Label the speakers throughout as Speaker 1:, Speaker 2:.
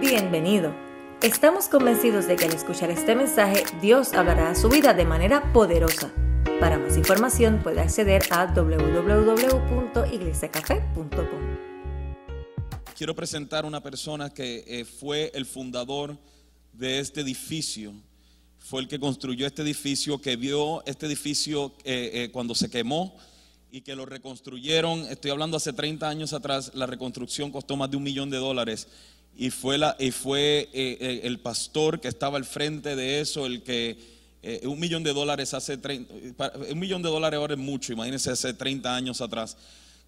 Speaker 1: Bienvenido. Estamos convencidos de que al escuchar este mensaje Dios hablará a su vida de manera poderosa. Para más información puede acceder a www.iglesiacafe.com.
Speaker 2: Quiero presentar una persona que eh, fue el fundador de este edificio. Fue el que construyó este edificio, que vio este edificio eh, eh, cuando se quemó y que lo reconstruyeron. Estoy hablando hace 30 años atrás, la reconstrucción costó más de un millón de dólares. Y fue, la, y fue el pastor que estaba al frente de eso, el que un millón de dólares hace 30, un millón de dólares ahora es mucho, imagínense hace 30 años atrás,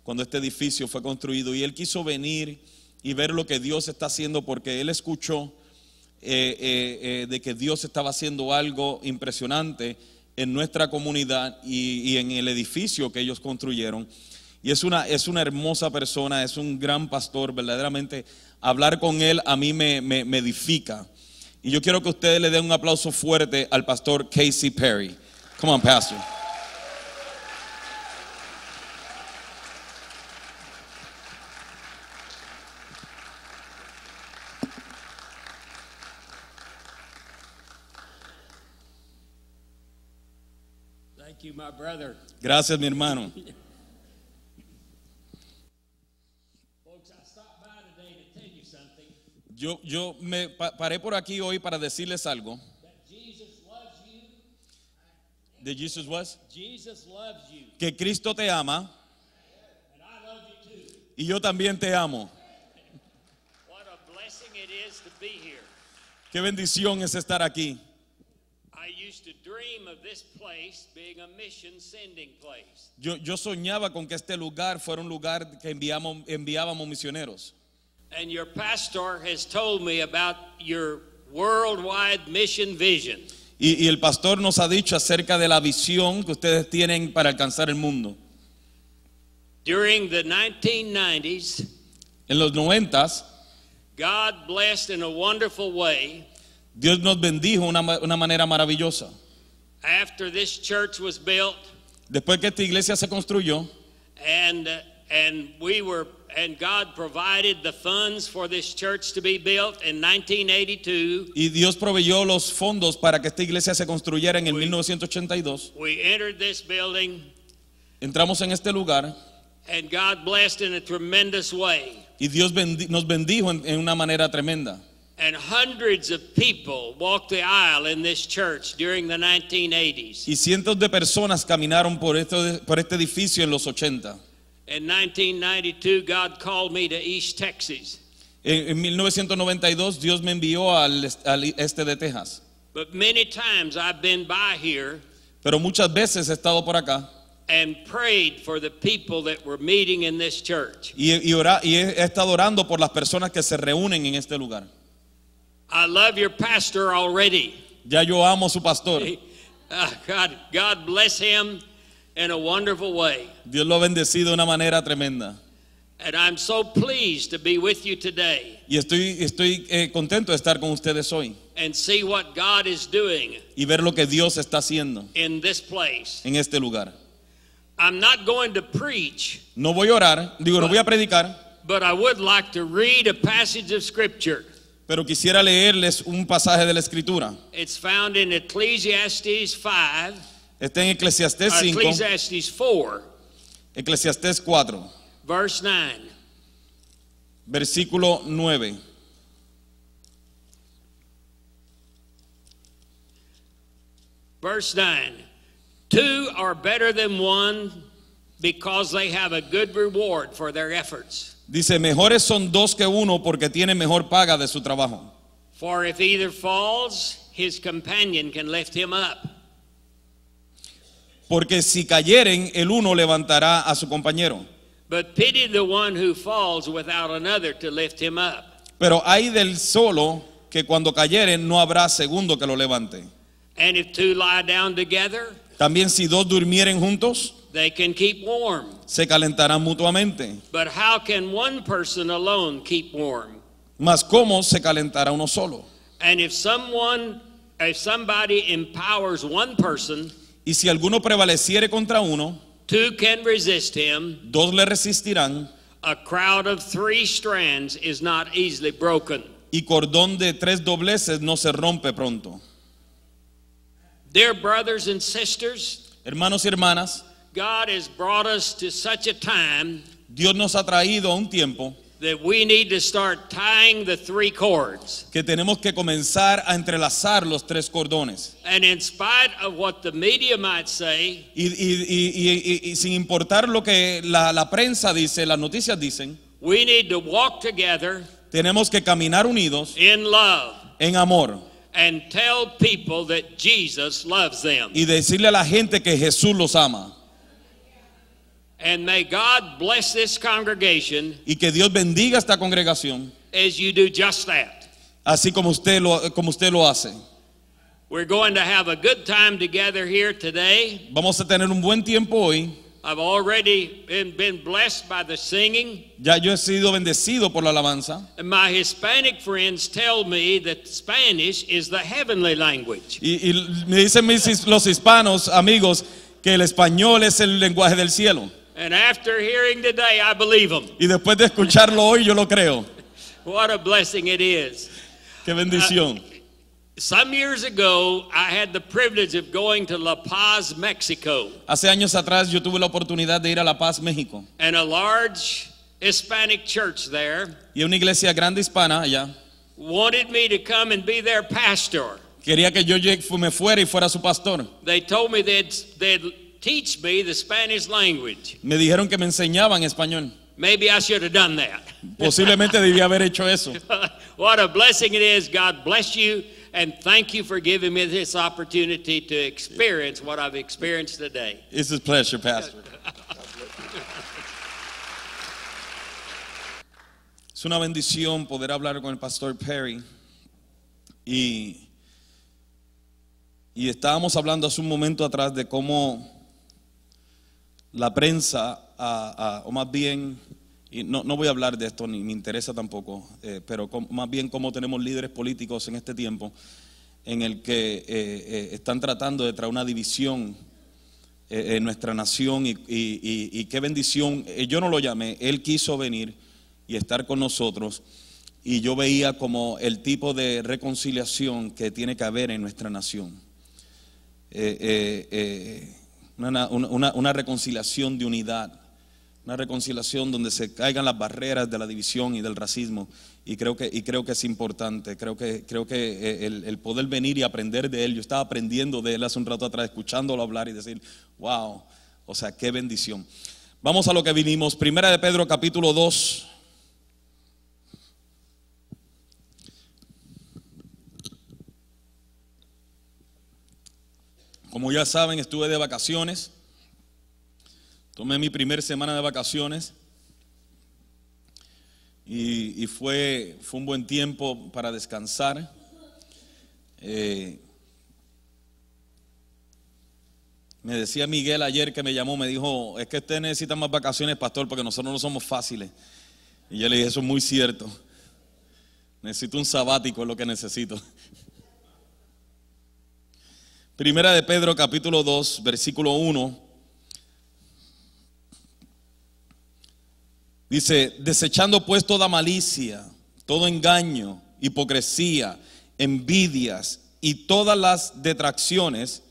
Speaker 2: cuando este edificio fue construido. Y él quiso venir y ver lo que Dios está haciendo porque él escuchó eh, eh, eh, de que Dios estaba haciendo algo impresionante en nuestra comunidad y, en el edificio que ellos construyeron. Y es una, es una hermosa persona, es un gran pastor, verdaderamente hablar con él a mí me, me, me edifica. Y yo quiero que ustedes le den un aplauso fuerte al pastor Casey Perry. Come on, pastor.
Speaker 3: Thank you, my brother.
Speaker 2: Gracias, mi hermano.
Speaker 3: Folks, I stopped by today to tell you something
Speaker 2: Yo, yo me pa- paré por aquí hoy para decirles algo. De Jesus was
Speaker 3: Jesus loves you,
Speaker 2: que Cristo te ama
Speaker 3: and I love you too.
Speaker 2: y yo también te amo.
Speaker 3: What a blessing it is to be here.
Speaker 2: Qué bendición es estar aquí.
Speaker 3: I used to dream of this place being a mission sending place.
Speaker 2: Yo, yo soñaba con que este lugar fuera un lugar que enviamos, enviábamos misioneros.
Speaker 3: And your pastor has told me about your worldwide mission vision.
Speaker 2: Y, y el pastor nos ha dicho acerca de la visión que ustedes tienen para alcanzar el mundo.
Speaker 3: During the 1990s,
Speaker 2: En los noventas,
Speaker 3: God blessed in a wonderful way.
Speaker 2: Dios nos bendijo una, una manera maravillosa.
Speaker 3: After this church was built,
Speaker 2: Después que esta iglesia se construyó
Speaker 3: and uh, and we were and God provided the funds for this church to be built in 1982.
Speaker 2: y Dios proveyó los fondos para que esta iglesia se construyera en el 1982,
Speaker 3: We entered this building
Speaker 2: entramos en este lugar
Speaker 3: and God blessed in a tremendous way.
Speaker 2: y Dios bendi- nos bendijo en- en una manera tremenda.
Speaker 3: And hundreds of people walked the aisle in this church during the 1980s.
Speaker 2: Y cientos de personas caminaron por este, por este edificio en los 80.
Speaker 3: In 1992, God called me to East Texas.
Speaker 2: En, en 1992 Dios me envió al, est- al este de Texas.
Speaker 3: But many times I've been by here
Speaker 2: Pero muchas veces he estado por acá
Speaker 3: and prayed for the people that were meeting in this church.
Speaker 2: y, y, ora- y he, estado orando por las personas que se reúnen en este lugar.
Speaker 3: I love your pastor already.
Speaker 2: Ya yo amo a su pastor.
Speaker 3: Ah, God, God bless him in a wonderful way.
Speaker 2: Dios lo ha bendecido de una manera tremenda.
Speaker 3: And I'm so pleased to be with you today
Speaker 2: Y estoy, estoy eh, contento de estar con ustedes hoy
Speaker 3: and see what God is doing
Speaker 2: y ver lo que Dios está haciendo
Speaker 3: in this place.
Speaker 2: en este lugar.
Speaker 3: I'm not going to preach,
Speaker 2: No voy a orar, digo, no voy a predicar,
Speaker 3: but I would like to read a passage of Scripture.
Speaker 2: pero quisiera leerles un pasaje de la Escritura.
Speaker 3: It's found in Ecclesiastes 5,
Speaker 2: Está en Eclesiastés
Speaker 3: or
Speaker 2: 5,
Speaker 3: Ecclesiastes 4,
Speaker 2: Eclesiastés 4,
Speaker 3: verse 9.
Speaker 2: versículo 9.
Speaker 3: Verse 9 Two are better than one because they have a good reward for their efforts.
Speaker 2: Dice, mejores son dos que uno porque tienen mejor paga de su trabajo.
Speaker 3: For if either falls, his companion can lift him up.
Speaker 2: Porque si cayeren, el uno levantará a su compañero.
Speaker 3: But pity the one who falls without another to lift him up.
Speaker 2: Pero hay del solo que cuando cayeren no habrá segundo que lo levante.
Speaker 3: And if two lie down together,
Speaker 2: También si dos durmieren juntos,
Speaker 3: they can keep warm.
Speaker 2: se calentarán mutuamente.
Speaker 3: But how can one person alone keep warm?
Speaker 2: Mas ¿cómo se calentará uno solo?
Speaker 3: And if someone, if somebody empowers one person,
Speaker 2: Y si alguno prevaleciere contra uno,
Speaker 3: two can resist him.
Speaker 2: dos le resistirán.
Speaker 3: A crowd of three strands is not easily broken.
Speaker 2: y cordón de tres dobleces no se rompe pronto.
Speaker 3: Dear brothers and sisters,
Speaker 2: Hermanos y hermanas,
Speaker 3: God has brought us to such a time
Speaker 2: Dios nos ha traído a un tiempo
Speaker 3: that we need to start tying the three cords.
Speaker 2: que tenemos que comenzar a entrelazar los tres cordones.
Speaker 3: And in spite of what the media might say,
Speaker 2: Y, y- y- y- y- y sin importar lo que la, la prensa dice, las noticias dicen,
Speaker 3: we need to walk together
Speaker 2: tenemos que caminar unidos
Speaker 3: in love
Speaker 2: en amor
Speaker 3: and tell people that Jesus loves them.
Speaker 2: y decirle a la gente que Jesús los ama
Speaker 3: And may God bless this congregation
Speaker 2: y que Dios bendiga esta congregación,
Speaker 3: as you do just that.
Speaker 2: así como usted lo, como usted lo hace.
Speaker 3: We're going to have a good time together here today.
Speaker 2: Vamos a tener un buen tiempo hoy.
Speaker 3: I've already been, been blessed by the singing.
Speaker 2: Ya yo he sido bendecido por la alabanza.
Speaker 3: And my Hispanic friends tell me that Spanish is the heavenly language.
Speaker 2: Y, y me dicen mis los hispanos, amigos, que el español es el lenguaje del cielo.
Speaker 3: And after hearing today, I believe them.
Speaker 2: Y después de escucharlo hoy, yo lo creo.
Speaker 3: What a blessing it is.
Speaker 2: Qué bendición.
Speaker 3: Uh, some years ago, I had the privilege of going to La Paz, Mexico,
Speaker 2: Hace años atrás yo tuve la oportunidad de ir a La Paz, México.
Speaker 3: and a large Hispanic church there
Speaker 2: Y una iglesia grande hispana allá
Speaker 3: wanted me to come and be their pastor.
Speaker 2: quería que yo me fuera y fuera su pastor.
Speaker 3: They told me they'd, they'd teach me the Spanish language.
Speaker 2: Me dijeron que me enseñaban español.
Speaker 3: Maybe I should have done that.
Speaker 2: Posiblemente debía haber hecho eso.
Speaker 3: what a blessing it is. God bless you. And thank you for giving me this opportunity to experience what I've experienced today.
Speaker 2: It's a pleasure, Pastor. Es una bendición poder hablar con el pastor Perry. Y, y estábamos hablando hace un momento atrás de cómo la prensa, ah, o más bien, y no, no voy a hablar de esto, ni me interesa tampoco, eh, pero más bien cómo tenemos líderes políticos en este tiempo en el que eh, eh, están tratando de traer una división en nuestra nación y, qué bendición. Yo no lo llamé, él quiso venir y estar con nosotros y yo veía como el tipo de reconciliación que tiene que haber en nuestra nación. Una, una- reconciliación de unidad, una reconciliación donde se caigan las barreras de la división y del racismo. Y creo que, y creo que es importante, creo que, creo que eh, el, el poder venir y aprender de él, yo estaba aprendiendo de él hace un rato atrás, escuchándolo hablar y decir, wow, o sea, qué bendición. Vamos a lo que vinimos. Primera de Pedro capítulo 2. Como ya saben, estuve de vacaciones. Tomé mi primera semana de vacaciones. Y, y fue, fue un buen tiempo para descansar. Eh, me decía Miguel ayer que me llamó, me dijo, es que usted necesita más vacaciones, pastor, porque nosotros no somos fáciles. Y yo le dije, eso es muy cierto. Necesito un sabático, es lo que necesito. Primera de Pedro capítulo 2, versículo 1. Dice, desechando pues toda malicia, todo engaño, hipocresía, envidias y todas las detracciones,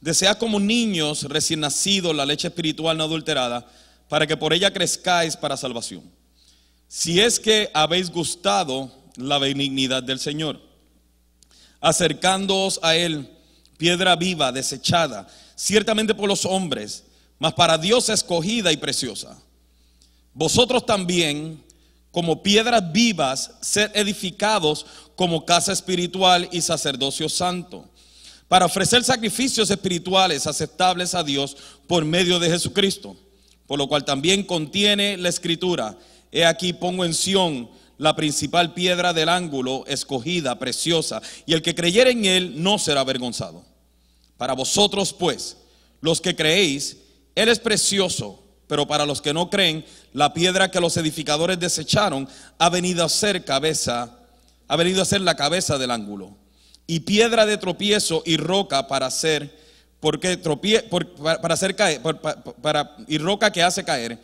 Speaker 2: desea como niños recién nacidos la leche espiritual no adulterada, para que por ella crezcáis para salvación. Si es que habéis gustado la benignidad del Señor, acercándoos a Él, piedra viva, desechada, ciertamente por los hombres, mas para Dios escogida y preciosa. Vosotros también, como piedras vivas, sed edificados como casa espiritual y sacerdocio santo, para ofrecer sacrificios espirituales aceptables a Dios por medio de Jesucristo, por lo cual también contiene la escritura, he aquí pongo en Sión la principal piedra del ángulo, escogida, preciosa, y el que creyere en él no será avergonzado. Para vosotros, pues, los que creéis, Él es precioso, pero para los que no creen, la piedra que los edificadores desecharon ha venido a ser cabeza, ha venido a ser la cabeza del ángulo. Y piedra de tropiezo y roca para hacer, porque tropie, para, hacer caer, y roca que hace caer,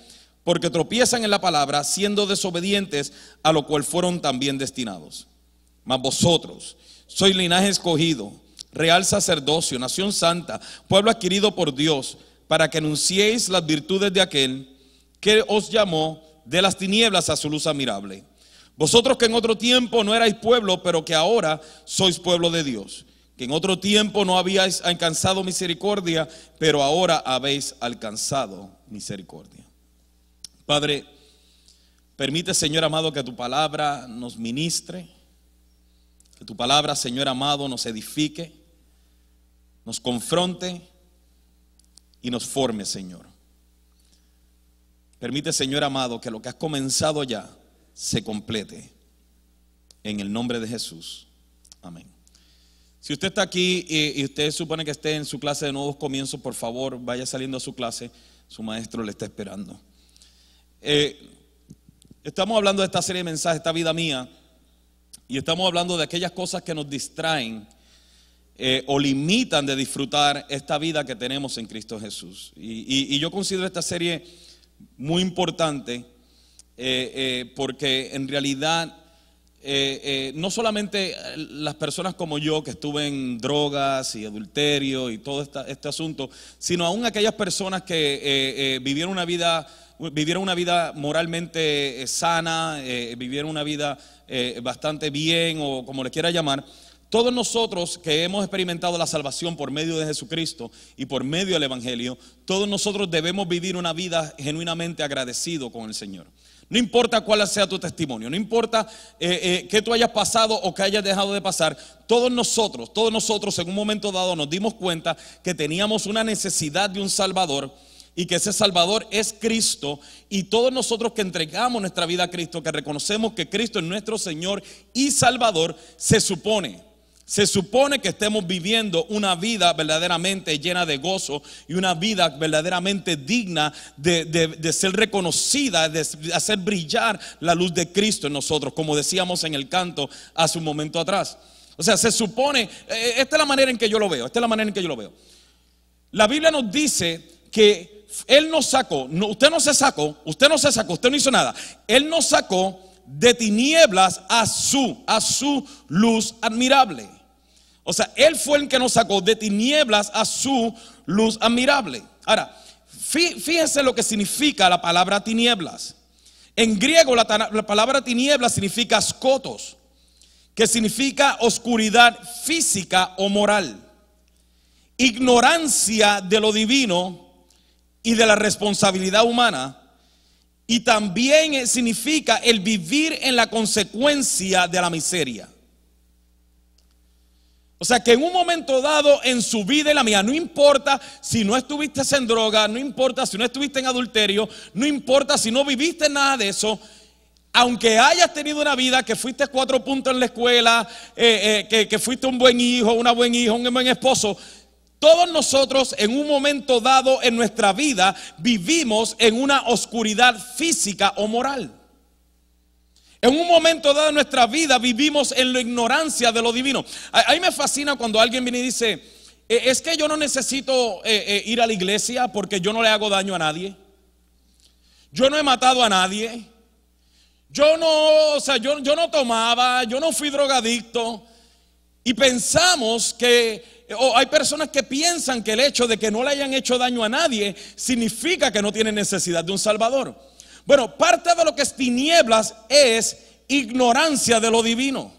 Speaker 2: porque tropiezan en la palabra, siendo desobedientes a lo cual fueron también destinados. Mas vosotros sois linaje escogido, real sacerdocio, nación santa, pueblo adquirido por Dios, para que anunciéis las virtudes de aquel que os llamó de las tinieblas a su luz admirable. Vosotros que en otro tiempo no erais pueblo, pero que ahora sois pueblo de Dios. Que en otro tiempo no habíais alcanzado misericordia, pero ahora habéis alcanzado misericordia. Padre, permite, Señor amado, que tu palabra nos ministre. Que tu palabra, Señor amado, nos edifique, nos confronte y nos forme, Señor. Permite, Señor amado, que lo que has comenzado ya se complete. En el nombre de Jesús. Amén. Si usted está aquí y, usted supone que esté en su clase de nuevos comienzos, por favor, vaya saliendo a su clase. Su maestro le está esperando. Eh, estamos hablando de esta serie de mensajes, esta vida mía, y estamos hablando de aquellas cosas que nos distraen eh, o limitan de disfrutar esta vida que tenemos en Cristo Jesús. y yo considero esta serie muy importante eh, eh, porque en realidad no solamente las personas como yo que estuve en drogas y adulterio y todo este asunto, sino aún aquellas personas que vivieron una vida vivieron una vida moralmente sana, vivieron una vida bastante bien o como le quiera llamar, todos nosotros que hemos experimentado la salvación por medio de Jesucristo y por medio del Evangelio, todos nosotros debemos vivir una vida genuinamente agradecido con el Señor. No importa cuál sea tu testimonio, no importa eh, eh, que tú hayas pasado o que hayas dejado de pasar, todos nosotros, todos nosotros en un momento dado nos dimos cuenta que teníamos una necesidad de un Salvador y que ese Salvador es Cristo y todos nosotros que entregamos nuestra vida a Cristo, que reconocemos que Cristo es nuestro Señor y Salvador, se supone se supone que estemos viviendo una vida verdaderamente llena de gozo y una vida verdaderamente digna de, ser reconocida, de hacer brillar la luz de Cristo en nosotros, como decíamos en el canto hace un momento atrás. O sea, se supone, eh, eh, esta es la manera en que yo lo veo, esta es la manera en que yo lo veo. La Biblia nos dice que Él nos sacó, usted no se sacó, usted no se sacó, usted no hizo nada. Él nos sacó de tinieblas a su, a su luz admirable. O sea, Él fue el que nos sacó de tinieblas a su luz admirable. Ahora, fíjense lo que significa la palabra tinieblas. En griego la, palabra tinieblas significa scotos, que significa oscuridad física o moral, ignorancia de lo divino y de la responsabilidad humana, y también significa el vivir en la consecuencia de la miseria. O sea que en un momento dado en su vida y la mía, no importa si no estuviste en droga, no importa si no estuviste en adulterio, no importa si no viviste nada de eso, aunque hayas tenido una vida que fuiste cuatro puntos en la escuela, eh, eh, que, fuiste un buen hijo, una buen hija, un buen esposo, todos nosotros en un momento dado en nuestra vida vivimos en una oscuridad física o moral. En un momento dado de nuestra vida vivimos en la ignorancia de lo divino. A, me fascina cuando alguien viene y dice, eh, es que yo no necesito eh, eh, ir a la iglesia porque yo no le hago daño a nadie. Yo no he matado a nadie. Yo no, o sea, yo, yo no tomaba, yo no fui drogadicto. Y pensamos que, o hay personas que piensan que el hecho de que no le hayan hecho daño a nadie significa que no tienen necesidad de un Salvador. Bueno, parte de lo que es tinieblas es ignorancia de lo divino.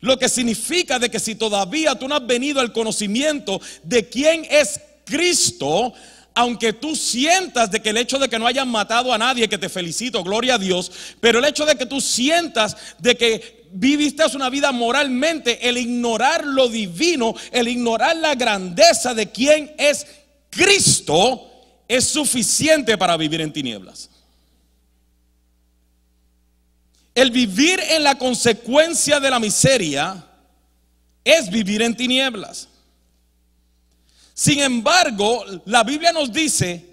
Speaker 2: Lo que significa de que si todavía tú no has venido al conocimiento de quién es Cristo, aunque tú sientas de que el hecho de que no hayan matado a nadie, que te felicito, gloria a Dios, pero el hecho de que tú sientas de que viviste una vida moralmente, el ignorar lo divino, el ignorar la grandeza de quién es Cristo, es suficiente para vivir en tinieblas. El vivir en la consecuencia de la miseria es vivir en tinieblas. Sin embargo, la Biblia nos dice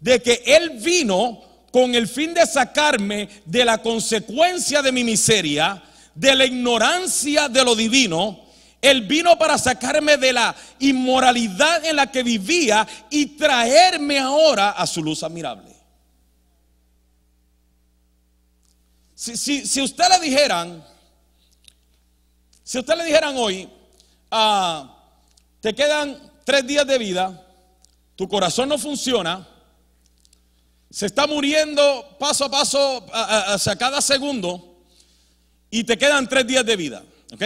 Speaker 2: de que Él vino con el fin de sacarme de la consecuencia de mi miseria, de la ignorancia de lo divino. Él vino para sacarme de la inmoralidad en la que vivía y traerme ahora a su luz admirable. Si, usted le dijeran, Si usted le dijeran hoy, ah, te quedan tres días de vida, tu corazón no funciona, se está muriendo paso a paso, a, a cada segundo, y te quedan tres días de vida, ¿ok?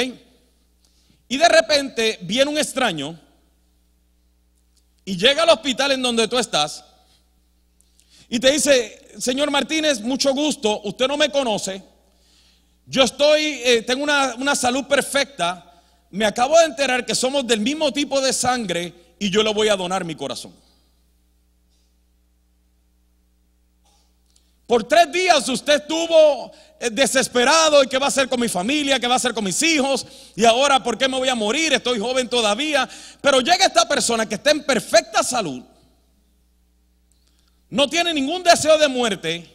Speaker 2: Y de repente viene un extraño y llega al hospital en donde tú estás y te dice, señor Martínez, mucho gusto, usted no me conoce, yo estoy, eh, tengo una, una salud perfecta, me acabo de enterar que somos del mismo tipo de sangre y yo le voy a donar mi corazón. Por tres días usted estuvo eh, desesperado y qué va a hacer con mi familia, qué va a hacer con mis hijos y ahora por qué me voy a morir, estoy joven todavía. Pero llega esta persona que está en perfecta salud, no tiene ningún deseo de muerte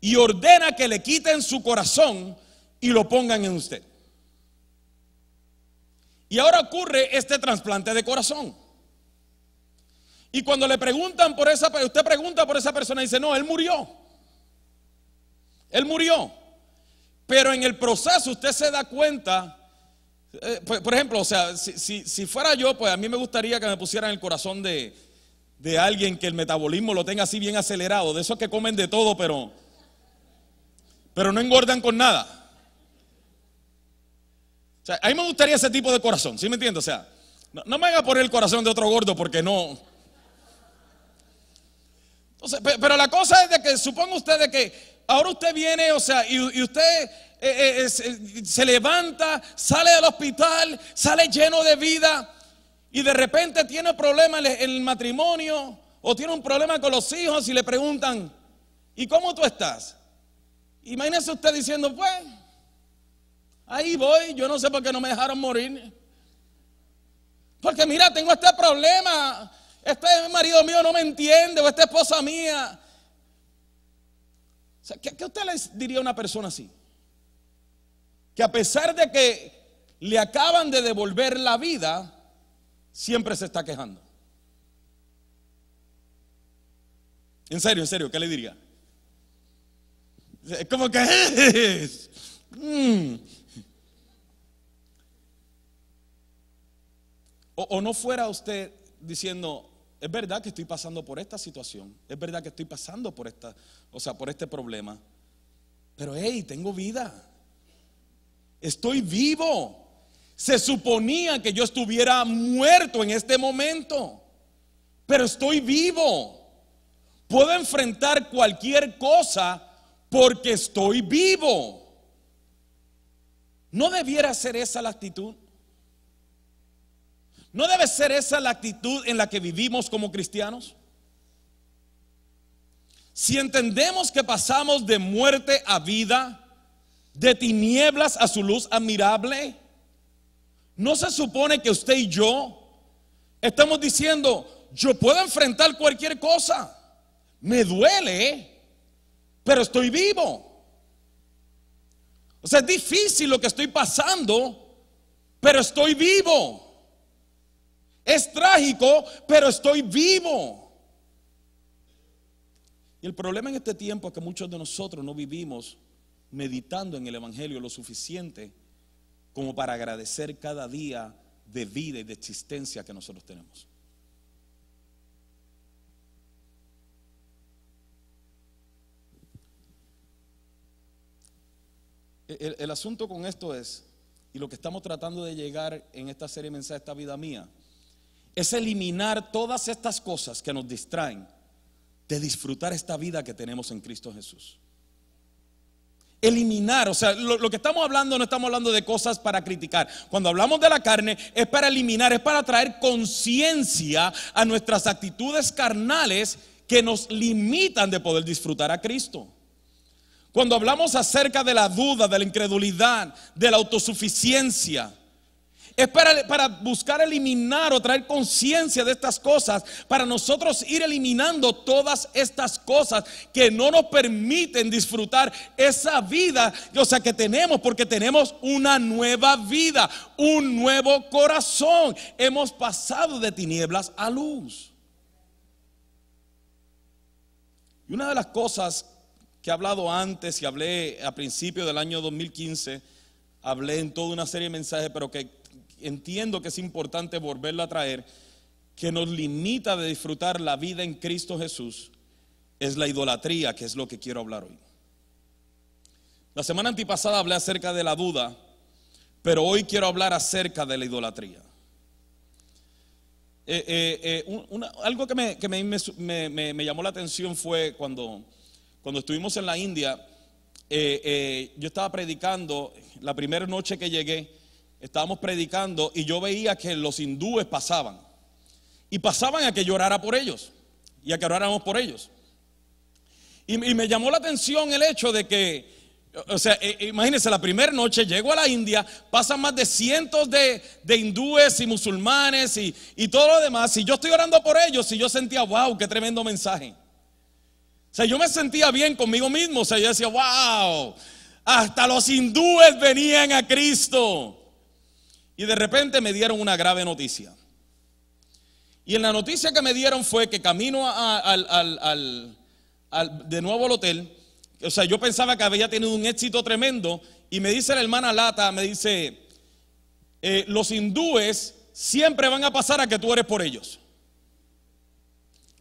Speaker 2: y ordena que le quiten su corazón y lo pongan en usted. Y ahora ocurre este trasplante de corazón. Y cuando le preguntan por esa, usted pregunta por esa persona y dice, no, él murió. Él murió. Pero en el proceso usted se da cuenta, eh, por, ejemplo, o sea, si, si, fuera yo, pues a mí me gustaría que me pusieran el corazón de, de alguien que el metabolismo lo tenga así bien acelerado, de esos que comen de todo, pero, pero no engordan con nada. O sea, a mí me gustaría ese tipo de corazón, ¿sí me entiende? O sea, no, me haga poner el corazón de otro gordo porque no. Entonces, pero la cosa es de que suponga usted de que ahora usted viene, o sea, y, usted eh, eh, eh, se levanta, sale del hospital, sale lleno de vida y de repente tiene problemas en el matrimonio o tiene un problema con los hijos y le preguntan, ¿y cómo tú estás? Imagínese usted diciendo, pues, Ahí voy, yo no sé por qué no me dejaron morir. Porque mira, tengo este problema. Este marido mío no me entiende o esta esposa mía. ¿qué, usted le diría a una persona así? Que a pesar de que le acaban de devolver la vida, siempre se está quejando. En serio, en serio, ¿qué le diría? Es como que es. Mm, O, no fuera usted diciendo, es verdad que estoy pasando por esta situación, es verdad que estoy pasando por esta, o sea, por este problema, pero hey, tengo vida. Estoy vivo. Se suponía que yo estuviera muerto en este momento, pero estoy vivo. Puedo enfrentar cualquier cosa porque estoy vivo. ¿No debiera ser esa la actitud? ¿No debe ser esa la actitud en la que vivimos como cristianos? Si entendemos que pasamos de muerte a vida, de tinieblas a su luz admirable, ¿no se supone que usted y yo estamos diciendo, yo puedo enfrentar cualquier cosa? Me duele, pero estoy vivo. O sea, es difícil lo que estoy pasando, pero estoy vivo. Es trágico, pero estoy vivo. Y el problema en este tiempo es que muchos de nosotros no vivimos meditando en el Evangelio lo suficiente como para agradecer cada día de vida y de existencia que nosotros tenemos. El, el, asunto con esto es, y lo que estamos tratando de llegar en esta serie de mensajes, esta vida mía, es eliminar todas estas cosas que nos distraen de disfrutar esta vida que tenemos en Cristo Jesús. Eliminar, o sea, lo, que estamos hablando no estamos hablando de cosas para criticar. Cuando hablamos de la carne es para eliminar, es para traer conciencia a nuestras actitudes carnales que nos limitan de poder disfrutar a Cristo. Cuando hablamos acerca de la duda, de la incredulidad, de la autosuficiencia, es para, buscar eliminar o traer conciencia de estas cosas, para nosotros ir eliminando todas estas cosas que no nos permiten disfrutar esa vida, o sea, que tenemos, porque tenemos una nueva vida, un nuevo corazón. Hemos pasado de tinieblas a luz. Y una de las cosas que he hablado antes y hablé a principio del año 2015, hablé en toda una serie de mensajes, pero que entiendo que es importante volverlo a traer, que nos limita de disfrutar la vida en Cristo Jesús, es la idolatría, que es lo que quiero hablar hoy. La semana antipasada hablé acerca de la duda, pero hoy quiero hablar acerca de la idolatría. Eh, eh, eh, algo que, me, que me- llamó la atención fue cuando, cuando estuvimos en la India, yo estaba predicando, la primera noche que llegué, estábamos predicando y yo veía que los hindúes pasaban. Y pasaban a que llorara por ellos y a que oráramos por ellos. Y, y me llamó la atención el hecho de que, o sea, eh, imagínense, la primera noche llego a la India, pasan más de cientos de, de hindúes y musulmanes y, y todo lo demás, y yo estoy orando por ellos y yo sentía, wow, qué tremendo mensaje. O sea, yo me sentía bien conmigo mismo, o sea, yo decía, wow, hasta los hindúes venían a Cristo. Y de repente me dieron una grave noticia. Y en la noticia que me dieron fue que camino al, de nuevo al hotel, o sea, yo pensaba que había tenido un éxito tremendo y me dice la hermana Lata, me dice, eh, los hindúes siempre van a pasar a que tú eres por ellos.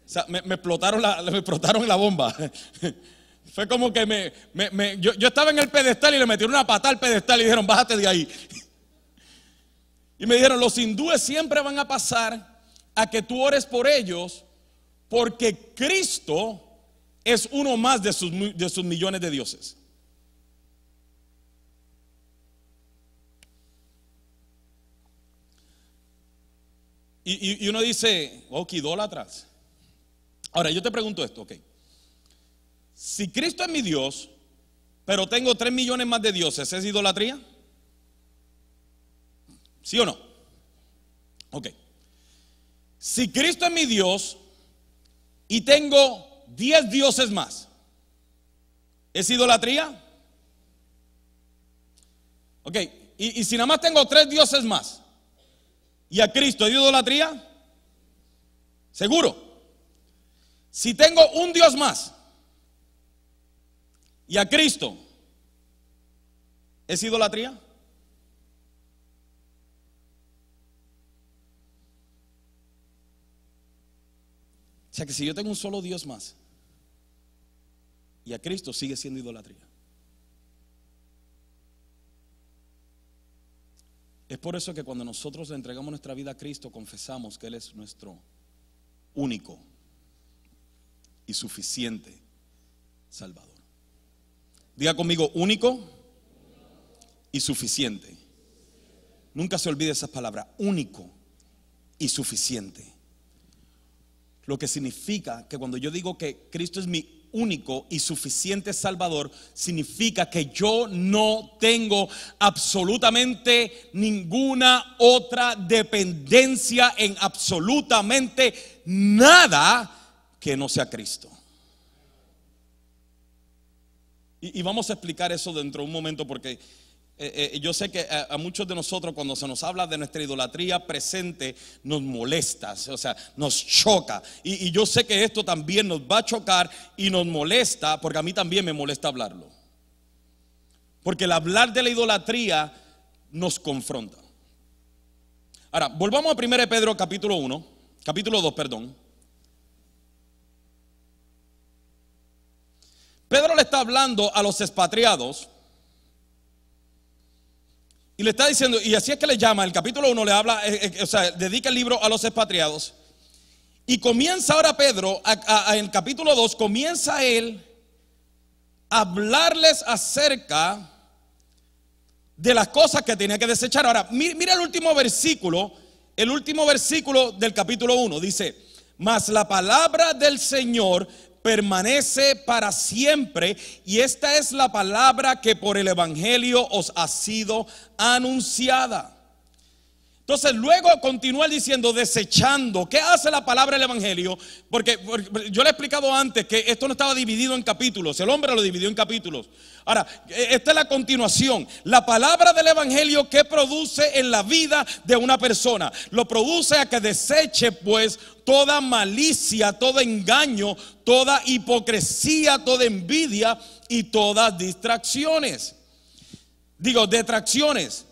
Speaker 2: O sea, me, explotaron la, me explotaron la bomba. Fue como que me, me- me- yo, yo estaba en el pedestal y le metieron una patada al pedestal y dijeron, bájate de ahí. Y me dijeron, los hindúes siempre van a pasar a que tú ores por ellos porque Cristo es uno más de sus, de sus millones de dioses. Y, y- y uno dice, oh, que idólatras. Ahora, yo te pregunto esto, ok. Si Cristo es mi Dios, pero tengo tres millones más de dioses, ¿es idolatría? ¿Sí o no? Ok. Si Cristo es mi Dios y tengo diez dioses más, ¿es idolatría? Ok. Y, y si nada más tengo tres dioses más y a Cristo, ¿es idolatría? Seguro. Si tengo un Dios más y a Cristo, ¿es idolatría? Sea que si yo tengo un solo Dios más y a Cristo sigue siendo idolatría. Es por eso que cuando nosotros le entregamos nuestra vida a Cristo, confesamos que Él es nuestro único y suficiente Salvador. Diga conmigo, único y suficiente. Nunca se olvide esa palabra, único y suficiente. Lo que significa que cuando yo digo que Cristo es mi único y suficiente Salvador, significa que yo no tengo absolutamente ninguna otra dependencia en absolutamente nada que no sea Cristo. Y, vamos a explicar eso dentro de un momento porque eh, eh, yo sé que a, muchos de nosotros cuando se nos habla de nuestra idolatría presente nos molesta, o sea, nos choca. Y, y yo sé que esto también nos va a chocar y nos molesta porque a mí también me molesta hablarlo. Porque el hablar de la idolatría nos confronta. Ahora, volvamos a 1 Pedro capítulo 1, capítulo 2, perdón. Pedro le está hablando a los expatriados y le está diciendo, y así es que le llama, el capítulo 1 le habla, eh, eh, o sea, dedica el libro a los expatriados. Y comienza ahora Pedro, a- en el capítulo 2, comienza él a hablarles acerca de las cosas que tenía que desechar. Ahora, mi- mira el último versículo, el último versículo del capítulo 1, dice, mas la palabra del Señor permanece para siempre y esta es la palabra que por el Evangelio os ha sido anunciada. Entonces luego continúa diciendo desechando. ¿Qué hace la palabra del Evangelio? Porque, yo le he explicado antes que esto no estaba dividido en capítulos. El hombre lo dividió en capítulos. Ahora, eh, esta es la continuación. La palabra del Evangelio que produce en la vida de una persona. Lo produce a que deseche pues toda malicia, todo engaño, toda hipocresía, toda envidia y todas distracciones. digo, detracciones.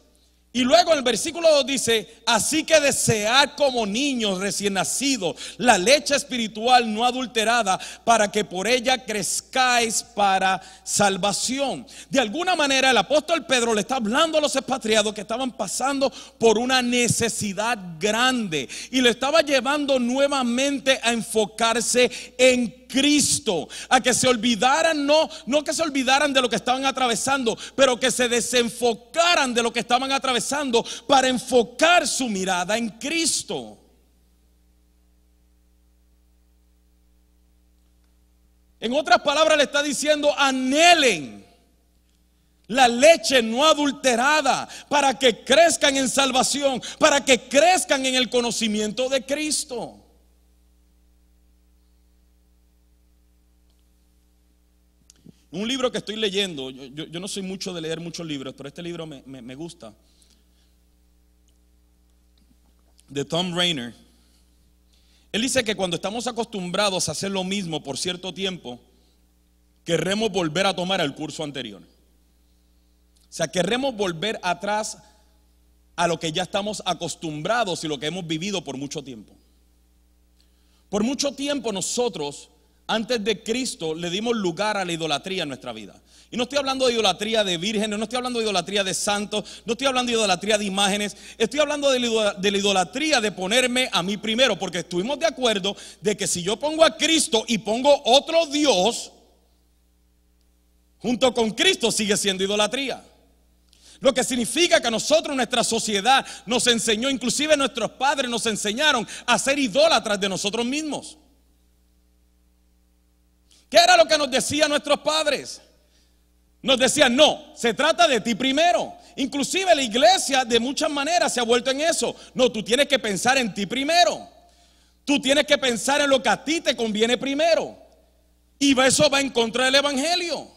Speaker 2: Y luego el versículo 2 dice, así que desead como niños recién nacidos la leche espiritual no adulterada para que por ella crezcáis para salvación. De alguna manera el apóstol Pedro le está hablando a los expatriados que estaban pasando por una necesidad grande y le estaba llevando nuevamente a enfocarse en Cristo, a que se olvidaran, no, no que se olvidaran de lo que estaban atravesando, pero que se desenfocaran de lo que estaban atravesando para enfocar su mirada en Cristo. En otras palabras le está diciendo, anhelen la leche no adulterada para que crezcan en salvación, para que crezcan en el conocimiento de Cristo. Un libro que estoy leyendo, yo, no soy mucho de leer muchos libros, pero este libro me, me gusta. De Tom Rainer. Él dice que cuando estamos acostumbrados a hacer lo mismo por cierto tiempo, querremos volver a tomar el curso anterior. O sea, querremos volver atrás a lo que ya estamos acostumbrados y lo que hemos vivido por mucho tiempo. Por mucho tiempo nosotros antes de Cristo le dimos lugar a la idolatría en nuestra vida. Y no estoy hablando de idolatría de vírgenes, no estoy hablando de idolatría de santos, no estoy hablando de idolatría de imágenes, estoy hablando de la idolatría de ponerme a mí primero, porque estuvimos de acuerdo de que si yo pongo a Cristo y pongo otro Dios, junto con Cristo sigue siendo idolatría. Lo que significa que nosotros, nuestra sociedad, nos enseñó, inclusive nuestros padres nos enseñaron a ser idólatras de nosotros mismos. ¿Qué era lo que nos decían nuestros padres? Nos decían, no, se trata de ti primero. Inclusive la iglesia de muchas maneras se ha vuelto en eso. No, tú tienes que pensar en ti primero. Tú tienes que pensar en lo que a ti te conviene primero. Y eso va en contra del Evangelio.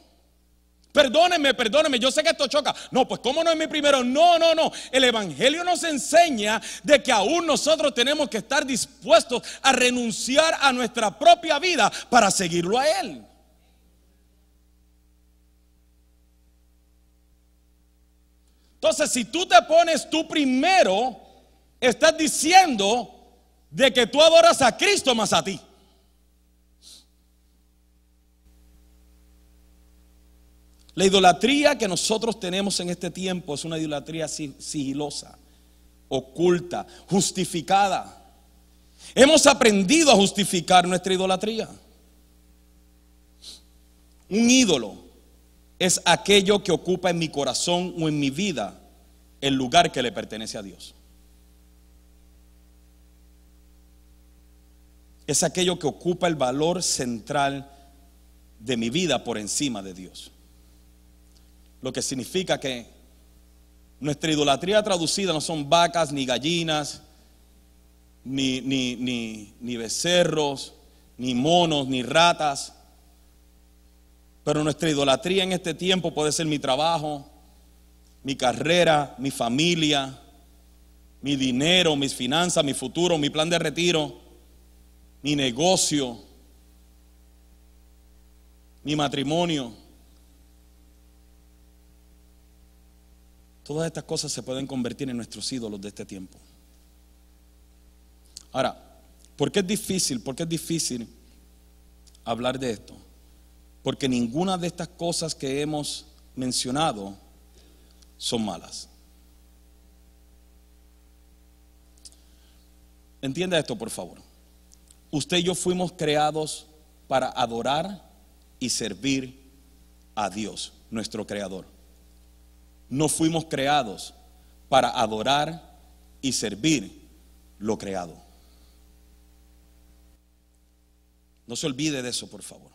Speaker 2: Perdónenme, perdónenme, yo sé que esto choca. No, pues ¿cómo no es mi primero? No, no, no. El Evangelio nos enseña de que aún nosotros tenemos que estar dispuestos a renunciar a nuestra propia vida para seguirlo a Él. Entonces, si tú te pones tú primero, estás diciendo de que tú adoras a Cristo más a ti. La idolatría que nosotros tenemos en este tiempo es una idolatría sigilosa, oculta, justificada. Hemos aprendido a justificar nuestra idolatría. Un ídolo es aquello que ocupa en mi corazón o en mi vida el lugar que le pertenece a Dios. Es aquello que ocupa el valor central de mi vida por encima de Dios. Lo que significa que nuestra idolatría traducida no son vacas, ni gallinas, ni, ni, becerros, ni monos, ni ratas. Pero nuestra idolatría en este tiempo puede ser mi trabajo, mi carrera, mi familia, mi dinero, mis finanzas, mi futuro, mi plan de retiro, mi negocio, mi matrimonio. Todas estas cosas se pueden convertir en nuestros ídolos de este tiempo. Ahora, ¿por qué es difícil? ¿Por qué es difícil hablar de esto? Porque ninguna de estas cosas que hemos mencionado son malas. Entienda esto, por favor. Usted y yo fuimos creados para adorar y servir a Dios, nuestro Creador no fuimos creados para adorar y servir lo creado. No se olvide de eso, por favor.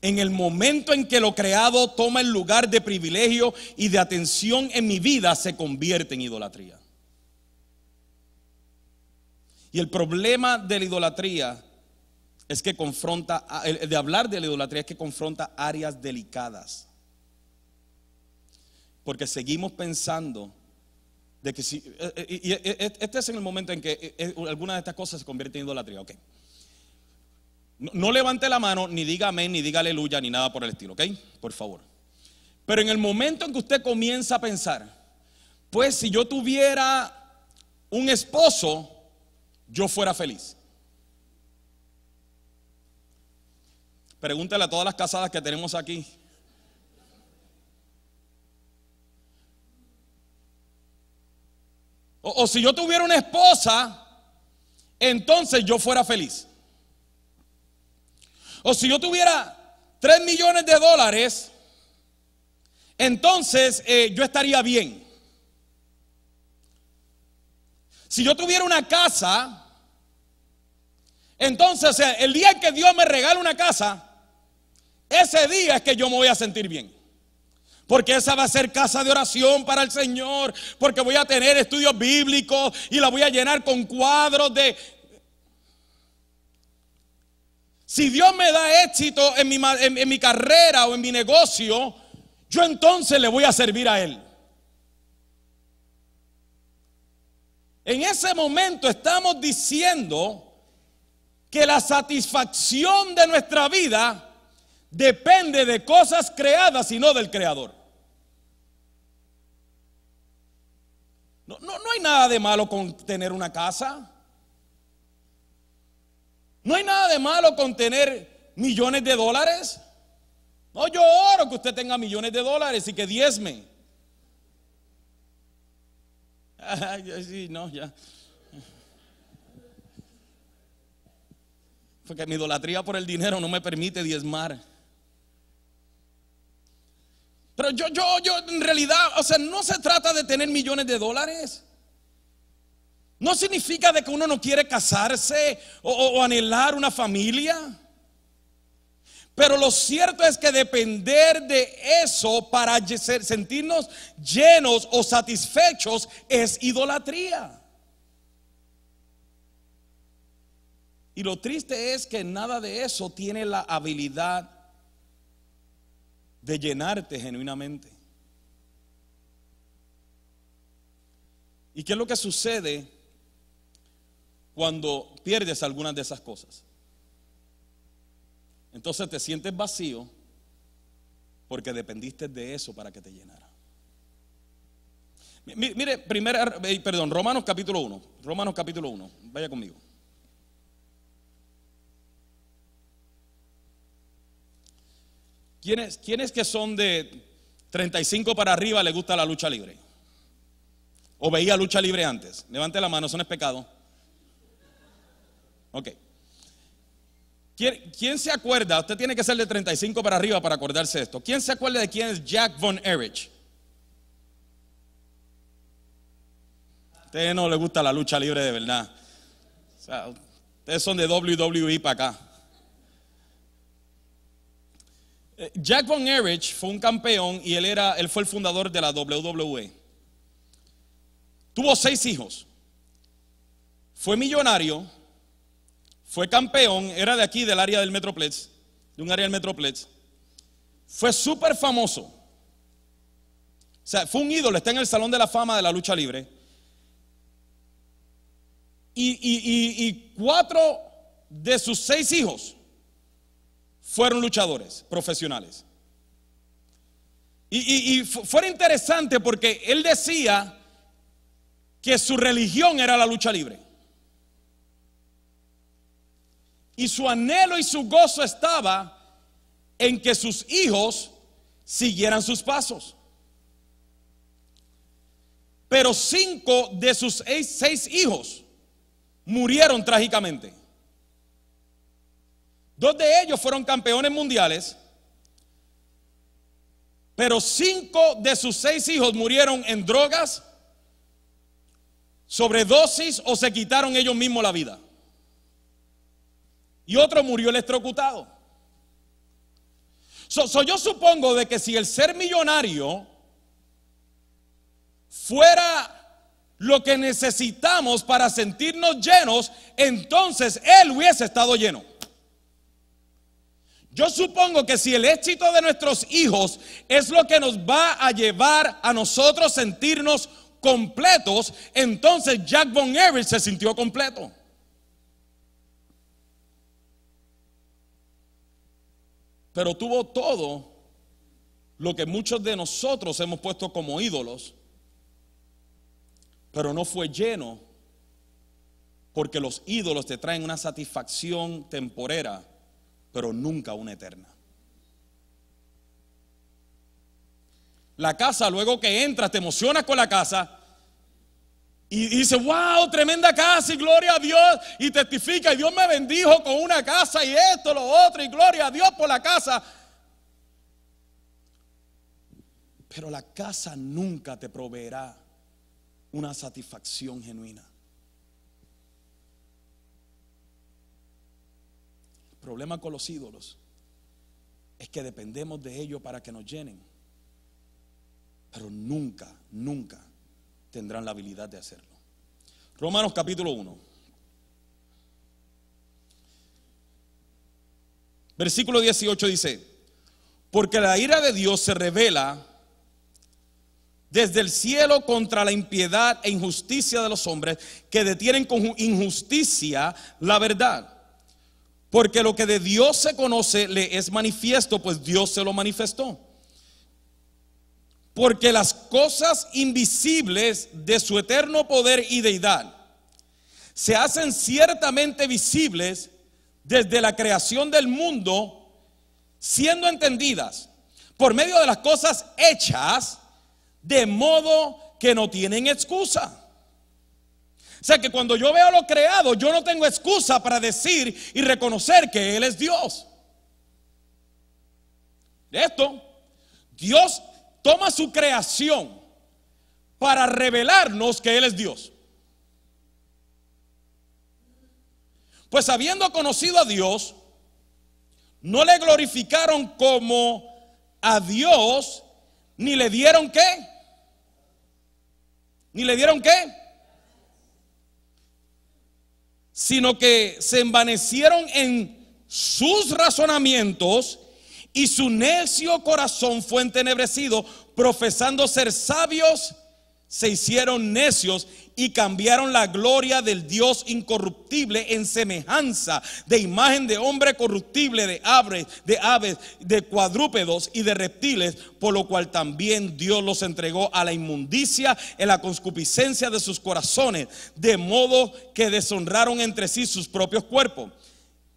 Speaker 2: En el momento en que lo creado toma el lugar de privilegio y de atención en mi vida, se convierte en idolatría. Y el problema de la idolatría es que confronta, de hablar de la idolatría es que confronta áreas delicadas. Porque seguimos pensando de que si. Eh, eh, eh, este es en el momento en que alguna de estas cosas se convierte en idolatría. Ok. No, levante la mano, ni diga amén, ni diga aleluya, ni nada por el estilo, ¿ok? Por favor. Pero en el momento en que usted comienza a pensar, pues si yo tuviera un esposo, yo fuera feliz. Pregúntale a todas las casadas que tenemos aquí. O, si yo tuviera una esposa, entonces yo fuera feliz. O si yo tuviera 3 millones de dólares, entonces eh, yo estaría bien. Si yo tuviera una casa, entonces el día que Dios me regala una casa, ese día es que yo me voy a sentir bien. Porque esa va a ser casa de oración para el Señor. Porque voy a tener estudios bíblicos y la voy a llenar con cuadros de... Si Dios me da éxito en mi, en, en mi carrera o en mi negocio, yo entonces le voy a servir a Él. En ese momento estamos diciendo que la satisfacción de nuestra vida depende de cosas creadas y no del creador. No, no, no, hay nada de malo con tener una casa. No hay nada de malo con tener millones de dólares. No, yo oro que usted tenga millones de dólares y que diezme. Sí, no, ya. Porque mi idolatría por el dinero no me permite diezmar. Pero yo, yo, yo, en realidad, o sea, no se trata de tener millones de dólares. No significa de que uno no quiere casarse o, o, anhelar una familia. Pero lo cierto es que depender de eso para sentirnos llenos o satisfechos es idolatría. Y lo triste es que nada de eso tiene la habilidad de llenarte genuinamente. ¿Y qué es lo que sucede cuando pierdes algunas de esas cosas? Entonces te sientes vacío porque dependiste de eso para que te llenara. Mire, primera, eh, perdón, Romanos capítulo 1. Romanos capítulo 1. Vaya conmigo. ¿Quiénes, ¿Quiénes que son de 35 para arriba les gusta la lucha libre? ¿O veía lucha libre antes? Levante la mano, eso no es pecado. Ok. ¿Quién, se acuerda? Usted tiene que ser de 35 para arriba para acordarse de esto. ¿Quién se acuerda de quién es Jack Von Erich? A usted no le gusta la lucha libre de verdad. Ustedes son de WWE para acá. Eh, Jack Von Erich fue un campeón y él, era, él fue el fundador de la WWE. Tuvo seis hijos. Fue millonario fue campeón, era de aquí, del área del Metroplex, de un área del Metroplex. Fue súper famoso. O sea, fue un ídolo, está en el Salón de la Fama de la lucha libre. Y, cuatro de sus seis hijos fueron luchadores profesionales. Y, fue interesante porque él decía que su religión era la lucha libre. Y su anhelo y su gozo estaba en que sus hijos siguieran sus pasos. Pero cinco de sus seis, hijos murieron trágicamente. Dos de ellos fueron campeones mundiales, pero cinco de sus seis hijos murieron en drogas, sobredosis o se quitaron ellos mismos la vida y otro murió electrocutado. So, yo supongo de que si el ser millonario fuera lo que necesitamos para sentirnos llenos, entonces Él hubiese estado lleno. Yo supongo que si el éxito de nuestros hijos es lo que nos va a llevar a nosotros sentirnos completos, entonces Jack Von Erich se sintió completo. pero tuvo todo lo que muchos de nosotros hemos puesto como ídolos, pero no fue lleno porque los ídolos te traen una satisfacción temporera, pero nunca una eterna. La casa, luego que entras, te emocionas con la casa y dices, wow, tremenda casa y gloria a Dios. Y testifica, y Dios me bendijo con una casa y esto, lo otro, y gloria a Dios por la casa. Pero la casa nunca te proveerá una satisfacción genuina. Problema con los ídolos es que dependemos de ellos para que nos llenen. Pero nunca, nunca tendrán la habilidad de hacerlo. Romanos capítulo 1. Versículo 18 dice, porque la ira de Dios se revela desde el cielo contra la impiedad e injusticia de los hombres que detienen con injusticia la verdad. Porque lo que de Dios se conoce le es manifiesto, pues Dios se lo manifestó. Porque las cosas invisibles de su eterno poder y deidad se hacen ciertamente visibles desde la creación del mundo, siendo entendidas por medio de las cosas hechas de modo que no tienen excusa. O sea que cuando yo veo lo creado, yo no tengo excusa para decir y reconocer que Él es Dios. De esto, Dios toma su creación para revelarnos que Él es Dios. Pues habiendo conocido a Dios, no le glorificaron como a Dios, ni le dieron qué ni le dieron qué, sino que se envanecieron en sus razonamientos y su necio corazón fue entenebrecido, profesando ser sabios, se hicieron necios y cambiaron la gloria del Dios incorruptible en semejanza de imagen de hombre corruptible, de aves, de aves, de cuadrúpedos y de reptiles, por lo cual también Dios los entregó a la inmundicia en la conscupiscencia de sus corazones, de modo que deshonraron entre sí sus propios cuerpos.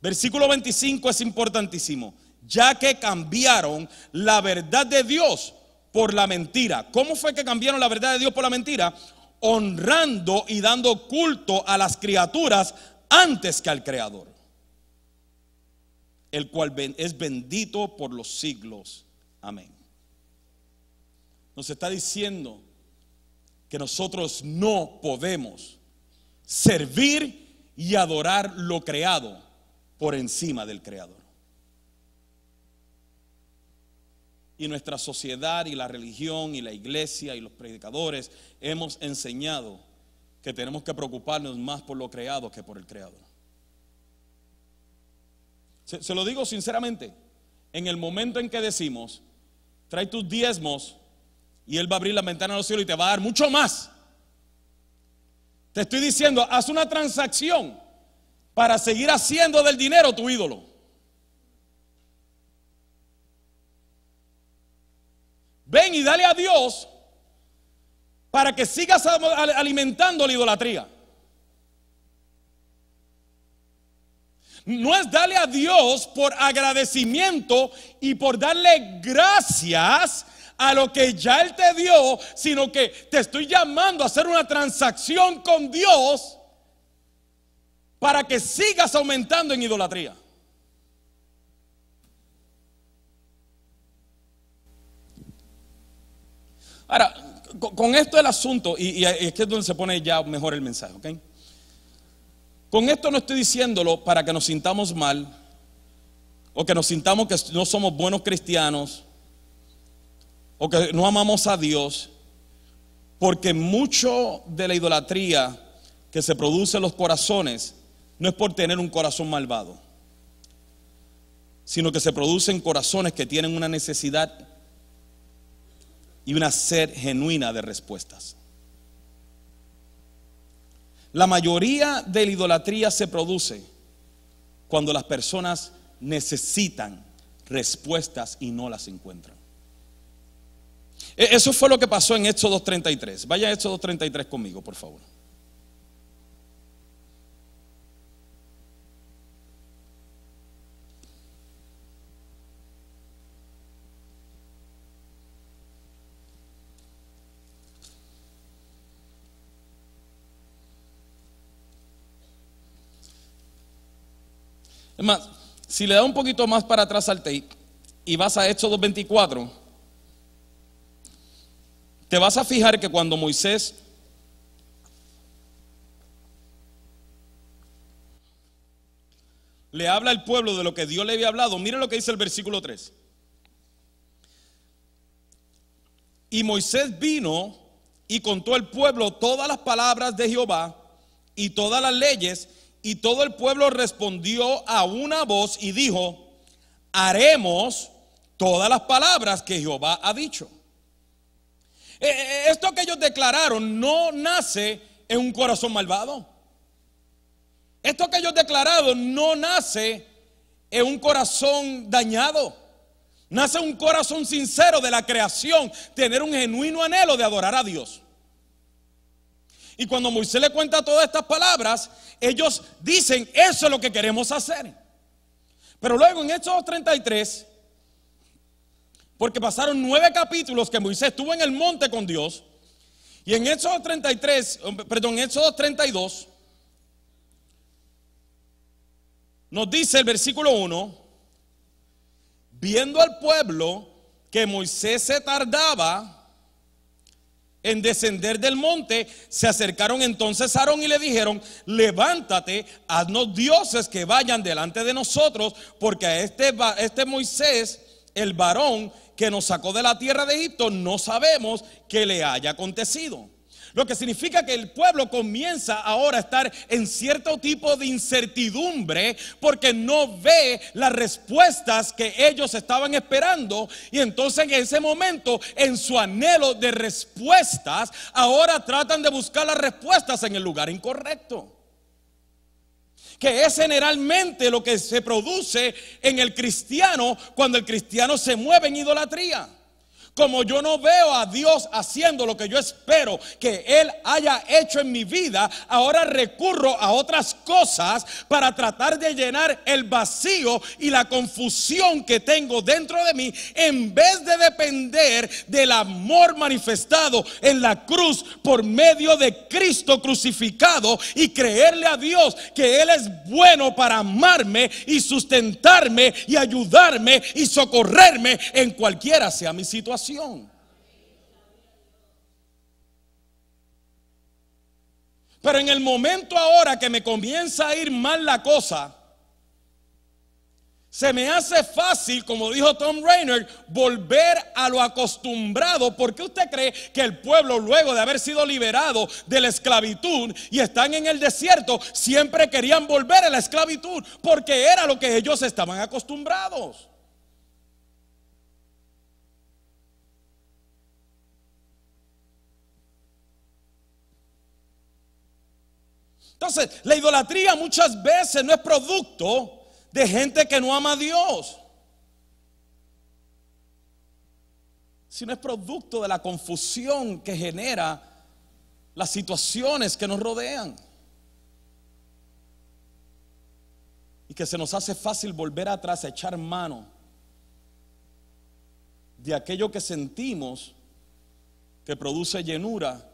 Speaker 2: Versículo 25 es importantísimo, ya que cambiaron la verdad de Dios por la mentira. ¿Cómo fue que cambiaron la verdad de Dios por la mentira? Honrando y dando culto a las criaturas antes que al Creador, el cual es bendito por los siglos. Amén. Nos está diciendo que nosotros no podemos servir y adorar lo creado por encima del Creador. Y nuestra sociedad y la religión y la iglesia y los predicadores hemos enseñado que tenemos que preocuparnos más por lo creado que por el creador. Se, lo digo sinceramente, en el momento en que decimos, trae tus diezmos y Él va a abrir la ventana de los cielos y te va a dar mucho más. Te estoy diciendo, haz una transacción para seguir haciendo del dinero tu ídolo. Ven y dale a Dios para que sigas alimentando la idolatría. No es darle a Dios por agradecimiento y por darle gracias a lo que ya Él te dio, sino que te estoy llamando a hacer una transacción con Dios para que sigas aumentando en idolatría. Ahora, con esto el asunto, y, es que es donde se pone ya mejor el mensaje, ¿ok? Con esto no estoy diciéndolo para que nos sintamos mal o que nos sintamos que no somos buenos cristianos o que no amamos a Dios, porque mucho de la idolatría que se produce en los corazones no es por tener un corazón malvado, sino que se producen corazones que tienen una necesidad y una sed genuina de respuestas. La mayoría de la idolatría se produce cuando las personas necesitan respuestas y no las encuentran. E- Eso fue lo que pasó en Éxodo 2.33. Vaya a Éxodo 2.33 conmigo, por favor. Más, si le da un poquito más para atrás al tape y vas a Éxodo 24, te vas a fijar que cuando Moisés le habla al pueblo de lo que Dios le había hablado, mire lo que dice el versículo 3. Y Moisés vino y contó al pueblo todas las palabras de Jehová y todas las leyes, y todo el pueblo respondió a una voz y dijo, haremos todas las palabras que Jehová ha dicho. Eh, eh, Esto que ellos declararon no nace en un corazón malvado. Esto que ellos declararon no nace en un corazón dañado. Nace un corazón sincero de la creación, tener un genuino anhelo de adorar a Dios. Y cuando Moisés le cuenta todas estas palabras, ellos dicen, eso es lo que queremos hacer. Pero luego en Hechos 33, porque pasaron nueve capítulos que Moisés estuvo en el monte con Dios, y en Hechos 33, perdón, en Hechos 32, nos dice el versículo 1, viendo al pueblo que Moisés se tardaba en descender del monte, se acercaron entonces a Aarón y le dijeron, levántate, haznos dioses que vayan delante de nosotros, porque a este, este Moisés, el varón que nos sacó de la tierra de Egipto, no sabemos que le haya acontecido. Lo que significa que el pueblo comienza ahora a estar en cierto tipo de incertidumbre porque no ve las respuestas que ellos estaban esperando. Y entonces en ese momento, en su anhelo de respuestas, ahora tratan de buscar las respuestas en el lugar incorrecto. Que es generalmente lo que se produce en el cristiano cuando el cristiano se mueve en idolatría. Como yo no veo a Dios haciendo lo que yo espero que Él haya hecho en mi vida, ahora recurro a otras cosas para tratar de llenar el vacío y la confusión que tengo dentro de mí, en vez de depender del amor manifestado en la cruz por medio de Cristo crucificado y creerle a Dios que Él es bueno para amarme y sustentarme y ayudarme y socorrerme en cualquiera sea mi situación. Pero en el momento ahora que me comienza a ir mal la cosa, se me hace fácil, como dijo Tom Rainer, volver a lo acostumbrado. ¿Por qué usted cree que el pueblo, luego de haber sido liberado de la esclavitud y están en el desierto, siempre querían volver a la esclavitud? Porque era lo que ellos estaban acostumbrados. Entonces, la idolatría muchas veces no es producto de gente que no ama a Dios, sino es producto de la confusión que genera las situaciones que nos rodean. Y que se nos hace fácil volver atrás a echar mano de aquello que sentimos que produce llenura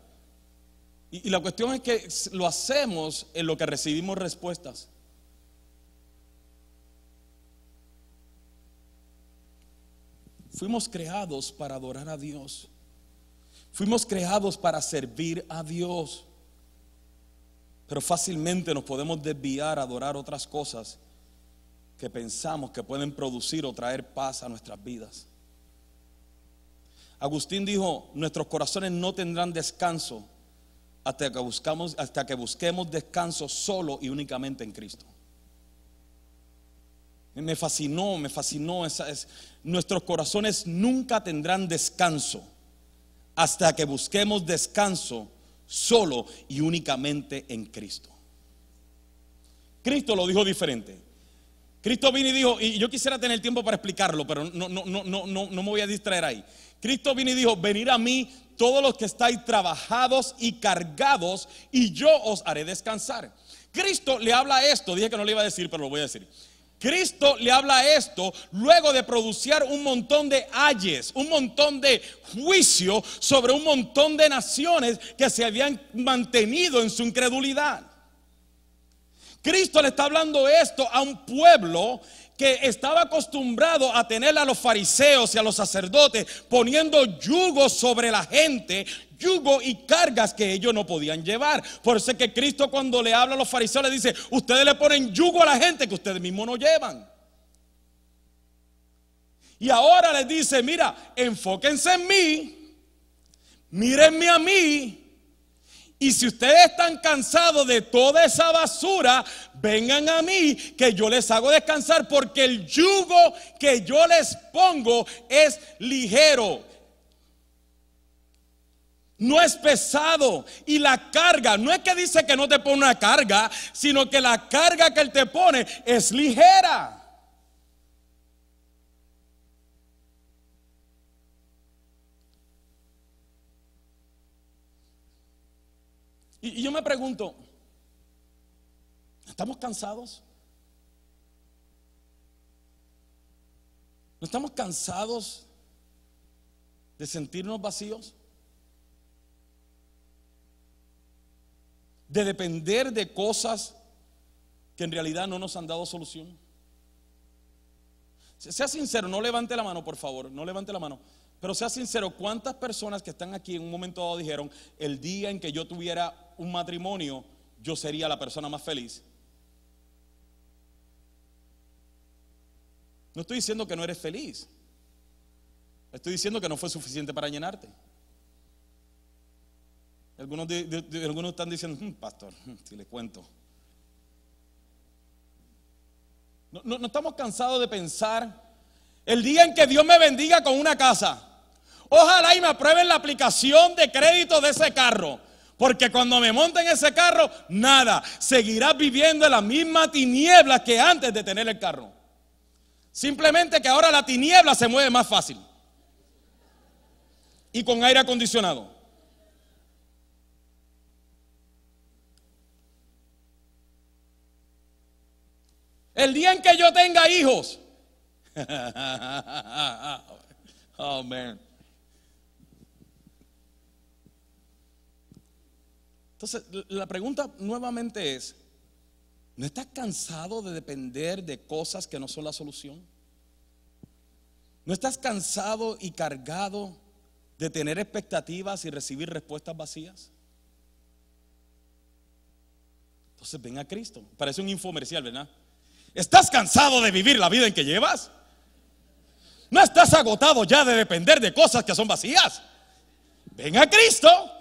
Speaker 2: y, la cuestión es que lo hacemos en lo que recibimos respuestas. Fuimos creados para adorar a Dios. Fuimos creados para servir a Dios. Pero fácilmente nos podemos desviar a adorar otras cosas que pensamos que pueden producir o traer paz a nuestras vidas. Agustín dijo, nuestros corazones no tendrán descanso hasta que, hasta que busquemos descanso solo y únicamente en Cristo. Me fascinó, me fascinó. Nuestros corazones nunca tendrán descanso hasta que busquemos descanso solo y únicamente en Cristo. Cristo lo dijo diferente. Cristo vino y dijo, y yo quisiera tener tiempo para explicarlo, pero no, no, no, no, no, no me voy a distraer ahí. Cristo vino y dijo, venid a mí todos los que estáis trabajados y cargados, y yo os haré descansar. Cristo le habla esto, dije que no le iba a decir, pero lo voy a decir. Cristo le habla esto luego de producir un montón de ayes, un montón de juicio sobre un montón de naciones que se habían mantenido en su incredulidad. Cristo le está hablando esto a un pueblo que estaba acostumbrado a tener a los fariseos y a los sacerdotes poniendo yugo sobre la gente, yugo y cargas que ellos no podían llevar. Por eso es que Cristo cuando le habla a los fariseos le dice, ustedes le ponen yugo a la gente que ustedes mismos no llevan. Y ahora les dice, mira, enfóquense en mí, mírenme a mí, y si ustedes están cansados de toda esa basura, vengan a mí que yo les hago descansar porque el yugo que yo les pongo es ligero. No es pesado. Y la carga, no es que dice que no te pone una carga, sino que la carga que Él te pone es ligera. Y, yo me pregunto, ¿estamos cansados? ¿No estamos cansados de sentirnos vacíos? De depender de cosas que en realidad no nos han dado solución. Sea sincero, no levante la mano, por favor, no levante la mano. Pero sea sincero, ¿cuántas personas que están aquí en un momento dado dijeron, el día en que yo tuviera un matrimonio, yo sería la persona más feliz? No estoy diciendo que no eres feliz. Estoy diciendo que no fue suficiente para llenarte. Algunos, algunos están diciendo, hmm, pastor, hmm, si le cuento. No, no estamos cansados de pensar el día en que Dios me bendiga con una casa. Ojalá y me aprueben la aplicación de crédito de ese carro. Porque cuando me monten en ese carro, nada, seguirás viviendo en la misma tiniebla que antes de tener el carro. Simplemente que ahora la tiniebla se mueve más fácil. Y con aire acondicionado. El día en que yo tenga hijos. oh, man. Entonces, la pregunta nuevamente es, ¿no estás cansado de depender de cosas que no son la solución? ¿No estás cansado y cargado de tener expectativas y recibir respuestas vacías? Entonces ven a Cristo. Parece un infomercial, ¿verdad? ¿Estás cansado de vivir la vida en que llevas? ¿No estás agotado ya de depender de cosas que son vacías? Ven a Cristo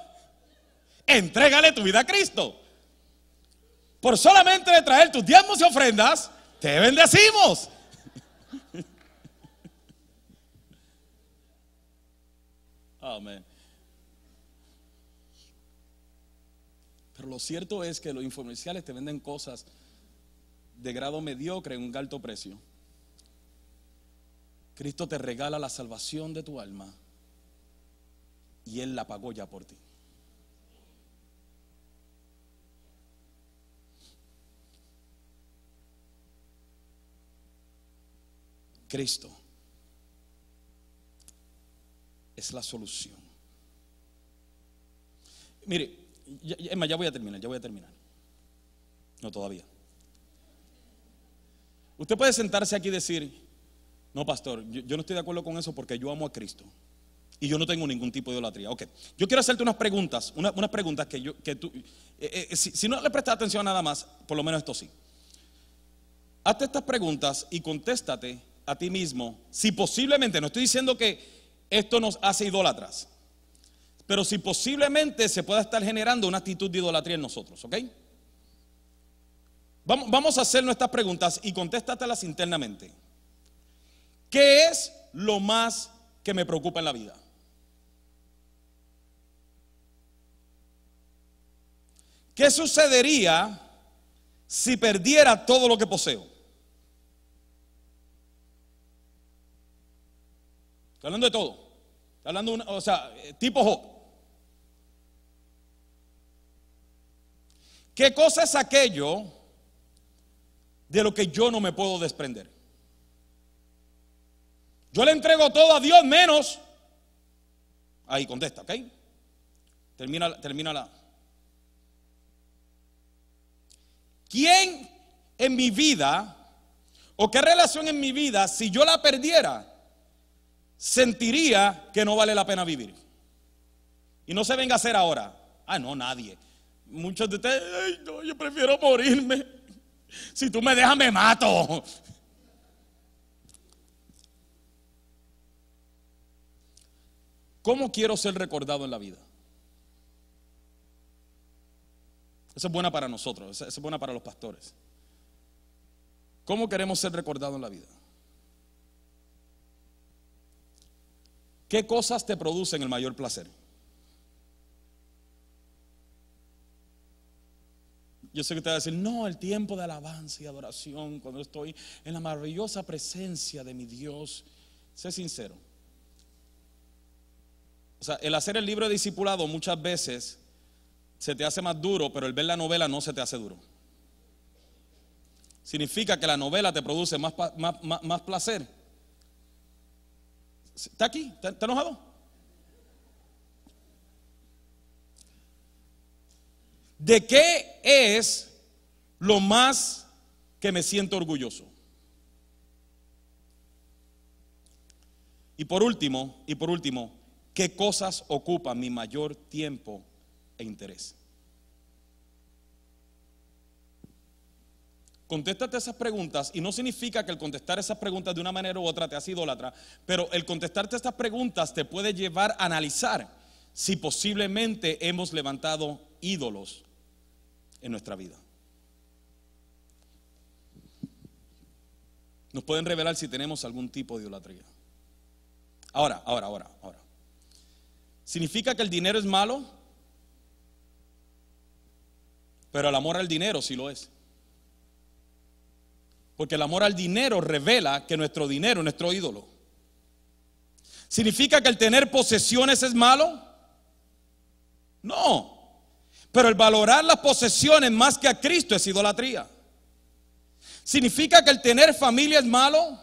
Speaker 2: entrégale tu vida a Cristo. Por solamente traer tus diezmos y ofrendas, te bendecimos. Amén. Pero lo cierto es que los infomerciales te venden cosas de grado mediocre en un alto precio. Cristo te regala la salvación de tu alma y Él la pagó ya por ti. Cristo es la solución. Mire, ya, ya voy a terminar, ya voy a terminar. No todavía. Usted puede sentarse aquí y decir, no, pastor, yo, no estoy de acuerdo con eso porque yo amo a Cristo. Y yo no tengo ningún tipo de idolatría. Ok, yo quiero hacerte unas preguntas, unas, preguntas que, yo, que tú, eh, eh, si, si, no le prestas atención a nada más, por lo menos esto sí. Hazte estas preguntas y contéstate a ti mismo, si posiblemente, no estoy diciendo que esto nos hace idólatras, pero si posiblemente se pueda estar generando una actitud de idolatría en nosotros, ¿ok? Vamos, a hacer nuestras preguntas y contéstatelas internamente. ¿Qué es lo más que me preocupa en la vida? ¿Qué sucedería si perdiera todo lo que poseo? Hablando de todo. Está hablando, una- o sea, eh, tipo Job. ¿Qué cosa es aquello de lo que yo no me puedo desprender? Yo le entrego todo a Dios menos. Ahí contesta, ¿ok? Termina, termina la. ¿Quién en mi vida o qué relación en mi vida, si yo la perdiera, sentiría que no vale la pena vivir? Y no se venga a hacer ahora. Ah, no, nadie. Muchos de ustedes, no, yo prefiero morirme. Si tú me dejas, me mato. ¿Cómo quiero ser recordado en la vida? Esa es buena para nosotros, esa es buena para los pastores. ¿Cómo queremos ser recordados en la vida? ¿Qué cosas te producen el mayor placer? Yo sé que te va a decir, no, el tiempo de alabanza y adoración, cuando estoy en la maravillosa presencia de mi Dios. Sé sincero. O sea, el hacer el libro de discipulado muchas veces se te hace más duro, pero el ver la novela no se te hace duro. Significa que la novela te produce más, más, más- más placer. ¿Está aquí? ¿Está, enojado? ¿De qué es lo más que me siento orgulloso? Y por último, y por último, ¿qué cosas ocupan mi mayor tiempo e interés? Contéstate esas preguntas y no significa que el contestar esas preguntas de una manera u otra te hace idólatra, pero el contestarte estas preguntas te puede llevar a analizar si posiblemente hemos levantado ídolos en nuestra vida. Nos pueden revelar si tenemos algún tipo de idolatría. Ahora, ahora, ahora, ahora. ¿Significa que el dinero es malo? Pero el amor al dinero sí lo es. Porque el amor al dinero revela que nuestro dinero es nuestro ídolo. ¿Significa que el tener posesiones es malo? No. Pero el valorar las posesiones más que a Cristo es idolatría. ¿Significa que el tener familia es malo?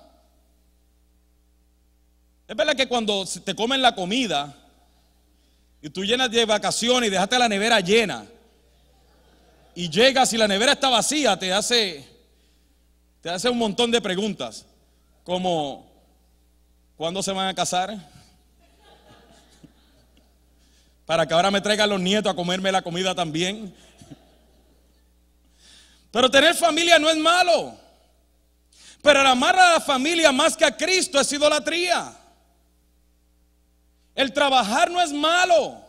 Speaker 2: Es verdad que cuando te comen la comida y tú llenas de vacaciones y dejaste la nevera llena y llegas y la nevera está vacía, te hace, te hace un montón de preguntas como ¿cuándo se van a casar? Para que ahora me traigan los nietos a comerme la comida también. Pero tener familia no es malo. Pero el amar a la familia más que a Cristo es idolatría. El trabajar no es malo.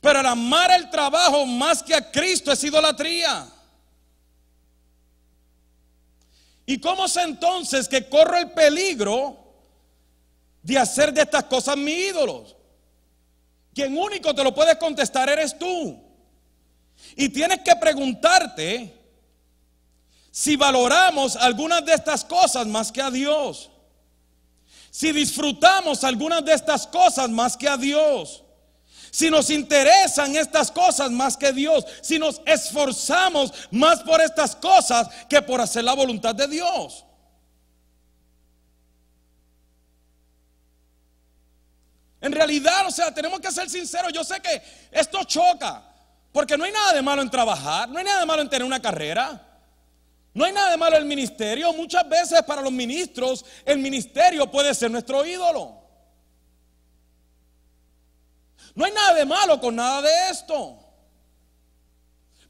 Speaker 2: Pero el amar el trabajo más que a Cristo es idolatría. ¿Y cómo sé entonces que corro el peligro de hacer de estas cosas mi ídolos? Quien único te lo puede contestar eres tú. Y tienes que preguntarte si valoramos algunas de estas cosas más que a Dios. Si disfrutamos algunas de estas cosas más que a Dios. Si nos interesan estas cosas más que Dios. Si nos esforzamos más por estas cosas que por hacer la voluntad de Dios. En realidad, o sea, tenemos que ser sinceros. Yo sé que esto choca. Porque no hay nada de malo en trabajar, no hay nada de malo en tener una carrera, no hay nada de malo en el ministerio. Muchas veces para los ministros el ministerio puede ser nuestro ídolo. No hay nada de malo con nada de esto.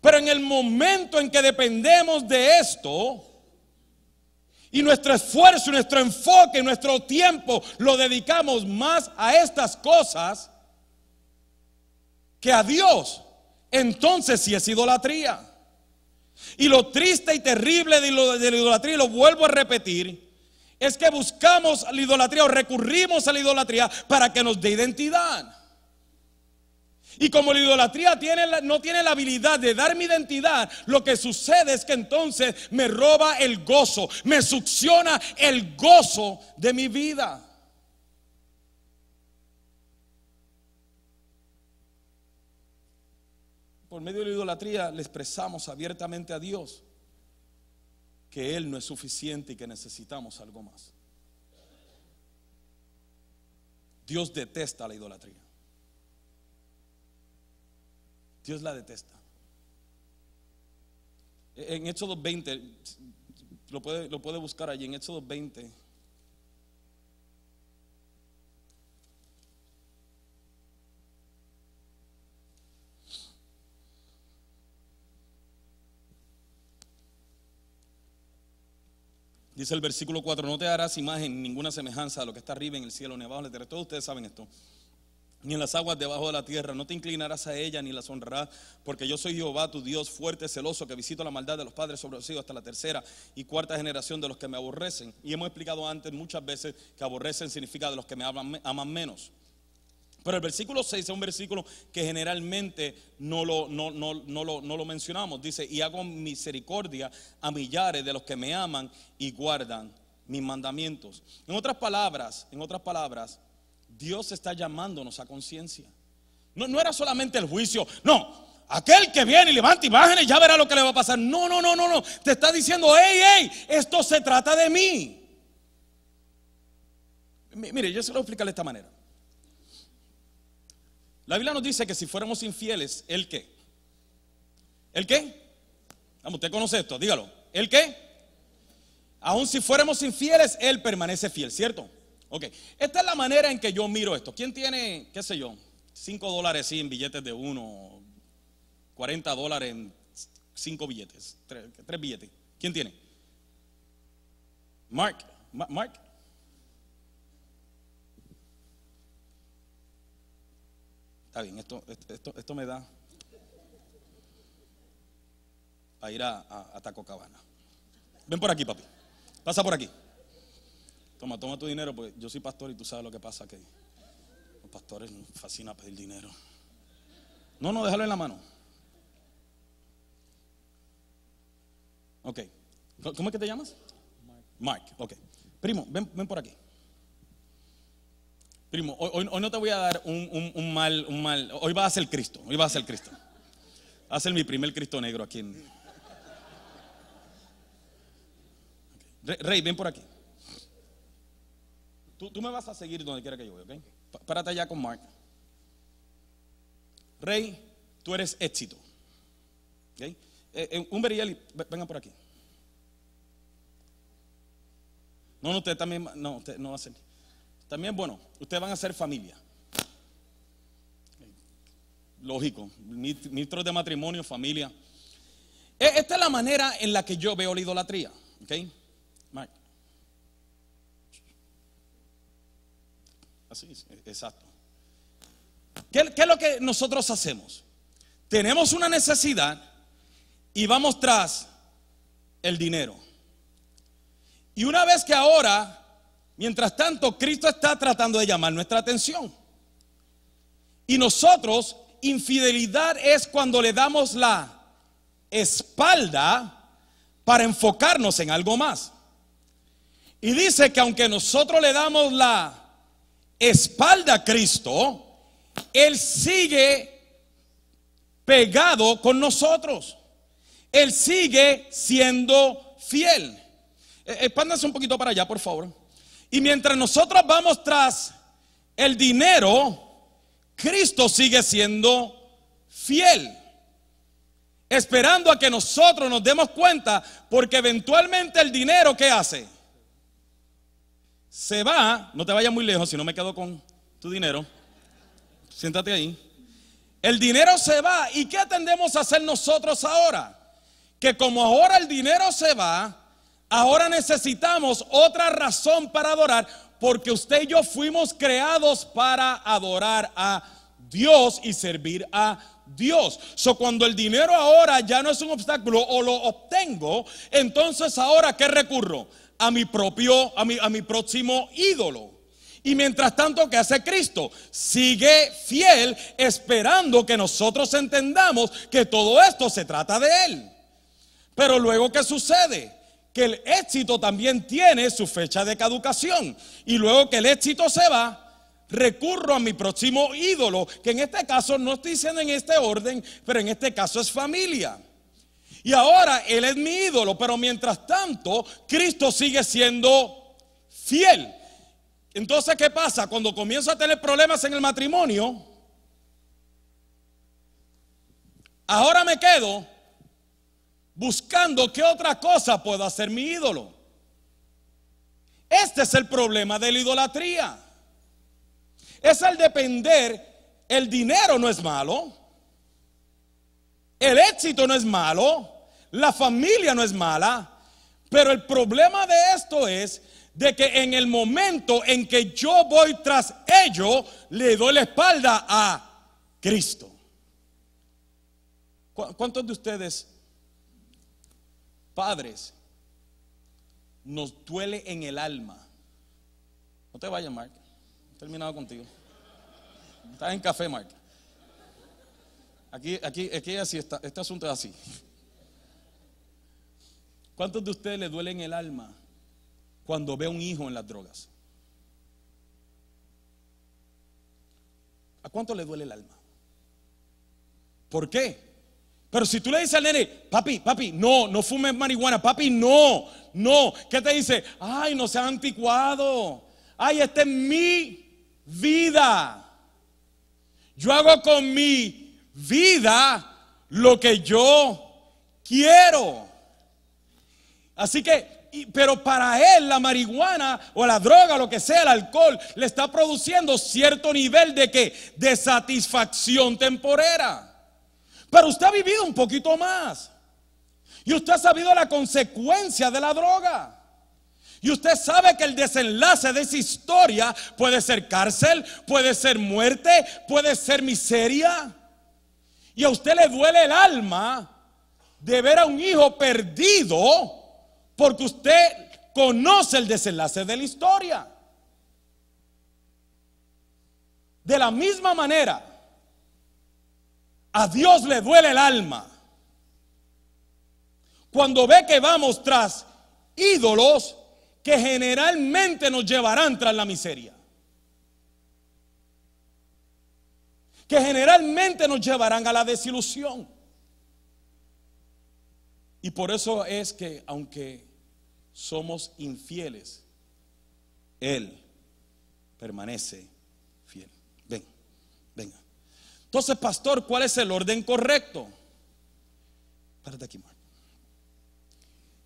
Speaker 2: Pero en el momento en que dependemos de esto y nuestro esfuerzo, nuestro enfoque, nuestro tiempo lo dedicamos más a estas cosas que a Dios, entonces sí es idolatría. Y lo triste y terrible de, lo- de la idolatría, y lo vuelvo a repetir, es que buscamos la idolatría o recurrimos a la idolatría para que nos dé identidad. Y como la idolatría no tiene la habilidad de dar mi identidad, lo que sucede es que entonces me roba el gozo, me succiona el gozo de mi vida. Por medio de la idolatría le expresamos abiertamente a Dios que Él no es suficiente y que necesitamos algo más. Dios detesta la idolatría. Dios la detesta. En Éxodo 20, lo puede, lo puede buscar allí, en Éxodo 20. Dice el versículo 4, no te harás imagen ninguna semejanza a lo que está arriba en el cielo, ni abajo en la tierra. Todos ustedes saben esto. Ni en las aguas debajo de la tierra, no te inclinarás a ella ni las honrarás, porque yo soy Jehová, tu Dios fuerte, celoso, que visito la maldad de los padres sobre los hijos hasta la tercera y cuarta generación de los que me aborrecen. Y hemos explicado antes muchas veces que aborrecen significa de los que me aman, menos. Pero el versículo 6 es un versículo que generalmente no lo, no, no, lo, no lo mencionamos. Dice, y hago misericordia a millares de los que me aman y guardan mis mandamientos. En otras palabras, en otras palabras, Dios está llamándonos a conciencia. No, era solamente el juicio, no. Aquel que viene y levanta imágenes ya verá lo que le va a pasar. No, no, no, no, no. Te está diciendo, hey, hey, esto se trata de mí. Mire, yo se lo voy a explicar de esta manera. La Biblia nos dice que si fuéramos infieles, ¿el qué? ¿El qué? Vamos, usted conoce esto, dígalo. ¿El qué? Aún si fuéramos infieles, Él permanece fiel, ¿cierto? Ok, esta es la manera en que yo miro esto. ¿Quién tiene, qué sé yo, 5 dólares en billetes de uno, 40 dólares en 5 billetes, 3 billetes? ¿Quién tiene? Mark, Mark, Está bien, esto, esto, esto me da a ir a, a, Taco Cabana. Ven por aquí, papi. Pasa por aquí. Toma, toma tu dinero, porque yo soy pastor y tú sabes lo que pasa que los pastores nos fascina pedir dinero. No, no, déjalo en la mano. Ok. ¿Cómo es que te llamas? Mark. Mark, ok. Primo, ven, ven por aquí. Primo, hoy, no te voy a dar un, mal, un mal. Hoy va a ser Cristo. Hoy va a ser Cristo. Va a ser mi primer Cristo negro aquí. Rey, ven por aquí. Tú, me vas a seguir donde quiera que yo vaya, ¿ok? Párate allá con Mark. Rey, tú eres éxito. ¿Ok? Eh, eh, un Beriel, venga por aquí. No, no, usted también, no, usted no va a ser. También, bueno, ustedes van a ser familia. Lógico, ministros de matrimonio, familia. E, esta es la manera en la que yo veo la idolatría. ¿Ok? Es, exacto. ¿Qué, ¿Qué, es lo que nosotros hacemos? Tenemos una necesidad y vamos tras el dinero. Y una vez que ahora Mientras tanto, Cristo está tratando de llamar nuestra atención. Y nosotros, infidelidad es cuando le damos la espalda para enfocarnos en algo más. Y dice que aunque nosotros le damos la espalda a Cristo, Él sigue pegado con nosotros. Él sigue siendo fiel. Eh, expándase un poquito para allá, por favor. Y mientras nosotros vamos tras el dinero, Cristo sigue siendo fiel. Esperando a que nosotros nos demos cuenta, porque eventualmente el dinero, ¿qué hace? Se va, no te vayas muy lejos, si no me quedo con tu dinero. Siéntate ahí. El dinero se va. ¿Y qué tendemos a hacer nosotros ahora? Que como ahora el dinero se va, Ahora necesitamos otra razón para adorar, porque usted y yo fuimos creados para adorar a Dios y servir a Dios. So cuando el dinero ahora ya no es un obstáculo o lo obtengo, entonces ahora ¿qué recurro? A mi propio, a mi, a mi próximo ídolo. Y mientras tanto, ¿qué hace Cristo? Sigue fiel esperando que nosotros entendamos que todo esto se trata de Él. Pero luego, ¿qué sucede? que el éxito también tiene su fecha de caducación. Y luego que el éxito se va, recurro a mi próximo ídolo, que en este caso no estoy diciendo en este orden, pero en este caso es familia. Y ahora Él es mi ídolo, pero mientras tanto, Cristo sigue siendo fiel. Entonces, ¿qué pasa? Cuando comienzo a tener problemas en el matrimonio, ahora me quedo buscando qué otra cosa pueda ser mi ídolo. Este es el problema de la idolatría. Es el depender, el dinero no es malo, el éxito no es malo, la familia no es mala, pero el problema de esto es de que en el momento en que yo voy tras ello, le doy la espalda a Cristo. ¿Cuántos de ustedes, padres, nos duele en el alma? No te vayas, Mark. He terminado contigo. Estás en café, Mark. Aquí, aquí, aquí así está, este asunto es así. ¿Cuántos de ustedes le duele el alma cuando ve a un hijo en las drogas? ¿A cuánto le duele el alma? ¿Por qué? Pero si tú le dices al nene, papi, papi, no, no fumes marihuana, papi, no, no, ¿qué te dice? Ay, no seas anticuado. Ay, esta es mi vida. Yo hago con mi vida lo que yo quiero. Así que, pero para él la marihuana o la droga, lo que sea, el alcohol, le está produciendo cierto nivel de que de satisfacción temporera. Pero usted ha vivido un poquito más. Y usted ha sabido la consecuencia de la droga. Y usted sabe que el desenlace de esa historia puede ser cárcel, puede ser muerte, puede ser miseria. Y a usted le duele el alma de ver a un hijo perdido porque usted conoce el desenlace de la historia. De la misma manera, a Dios le duele el alma cuando ve que vamos tras ídolos que generalmente nos llevarán tras la miseria. Que generalmente nos llevarán a la desilusión. Y por eso es que aunque somos infieles, Él permanece fiel. Ven, venga. Entonces, pastor, ¿cuál es el orden correcto? Párate aquí, Marco.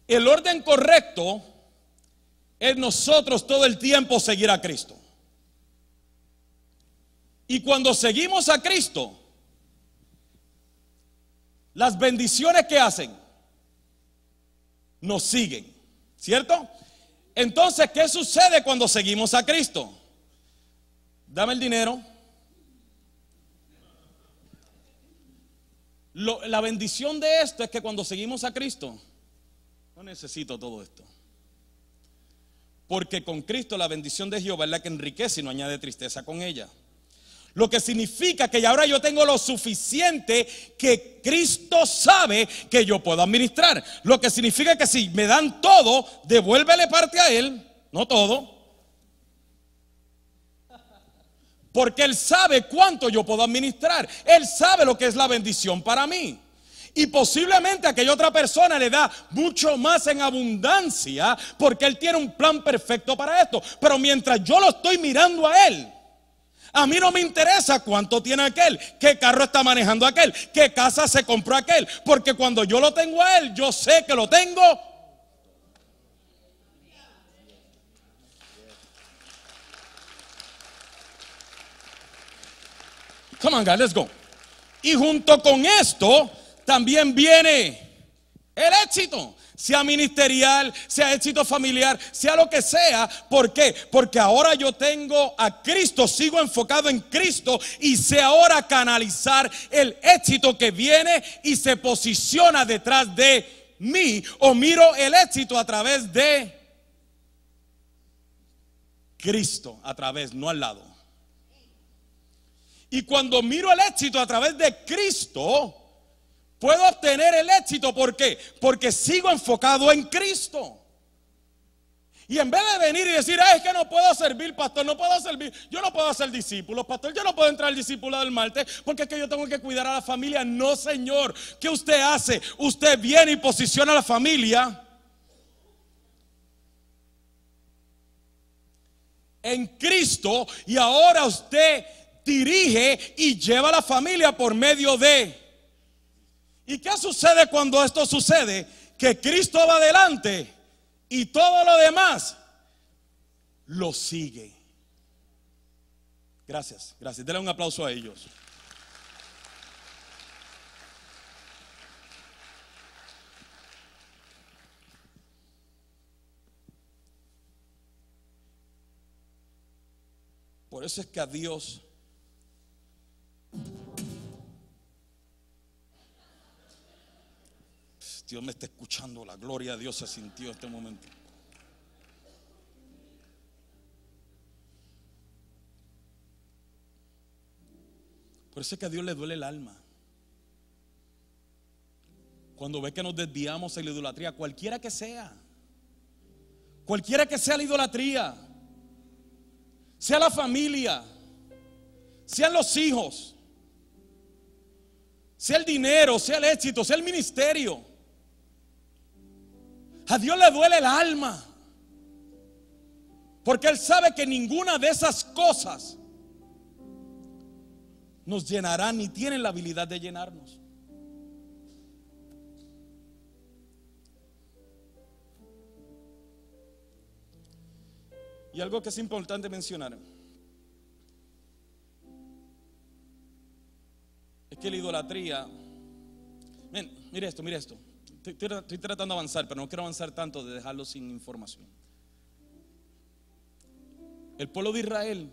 Speaker 2: El orden correcto es nosotros todo el tiempo seguir a Cristo. Y cuando seguimos a Cristo, las bendiciones que hacen nos siguen, ¿cierto? Entonces, ¿qué sucede cuando seguimos a Cristo? Dame el dinero. la bendición de esto es que cuando seguimos a Cristo, no necesito todo esto. Porque con Cristo la bendición de Jehová es la que enriquece y no añade tristeza con ella. Lo que significa que ahora yo tengo lo suficiente que Cristo sabe que yo puedo administrar. Lo que significa que si me dan todo, devuélvele parte a Él, no todo. Porque Él sabe cuánto yo puedo administrar. Él sabe lo que es la bendición para mí. Y posiblemente aquella otra persona le da mucho más en abundancia porque Él tiene un plan perfecto para esto. Pero mientras yo lo estoy mirando a Él, a mí no me interesa cuánto tiene aquel, qué carro está manejando aquel, qué casa se compró aquel, porque cuando yo lo tengo a él, yo sé que lo tengo. Come on, guys, let's go. Y junto con esto también viene el éxito sea ministerial, sea éxito familiar, sea lo que sea. ¿Por qué? Porque ahora yo tengo a Cristo, sigo enfocado en Cristo y sé ahora canalizar el éxito que viene y se posiciona detrás de mí o miro el éxito a través de Cristo, a través, no al lado. Y cuando miro el éxito a través de Cristo, Puedo obtener el éxito, ¿por qué? Porque sigo enfocado en Cristo. Y en vez de venir y decir, "Ay, es que no puedo servir, pastor, no puedo servir, yo no puedo ser discípulo, pastor, yo no puedo entrar al discípulo del martes porque es que yo tengo que cuidar a la familia. No, Señor, ¿qué usted hace? Usted viene y posiciona a la familia en Cristo y ahora usted dirige y lleva a la familia por medio de. ¿Y qué sucede cuando esto sucede? Que Cristo va adelante y todo lo demás lo sigue. Gracias, gracias. Denle un aplauso a ellos. Por eso es que a Dios Dios me está escuchando, la gloria de Dios se sintió en este momento. Por eso es que a Dios le duele el alma. Cuando ve que nos desviamos en la idolatría, cualquiera que sea, cualquiera que sea la idolatría, sea la familia, sean los hijos, sea el dinero, sea el éxito, sea el ministerio. A Dios le duele el alma. Porque Él sabe que ninguna de esas cosas nos llenará ni tienen la habilidad de llenarnos. Y algo que es importante mencionar es que la idolatría, mire esto, mire esto. Estoy, tratando de avanzar, pero no quiero avanzar tanto de dejarlo sin información. El pueblo de Israel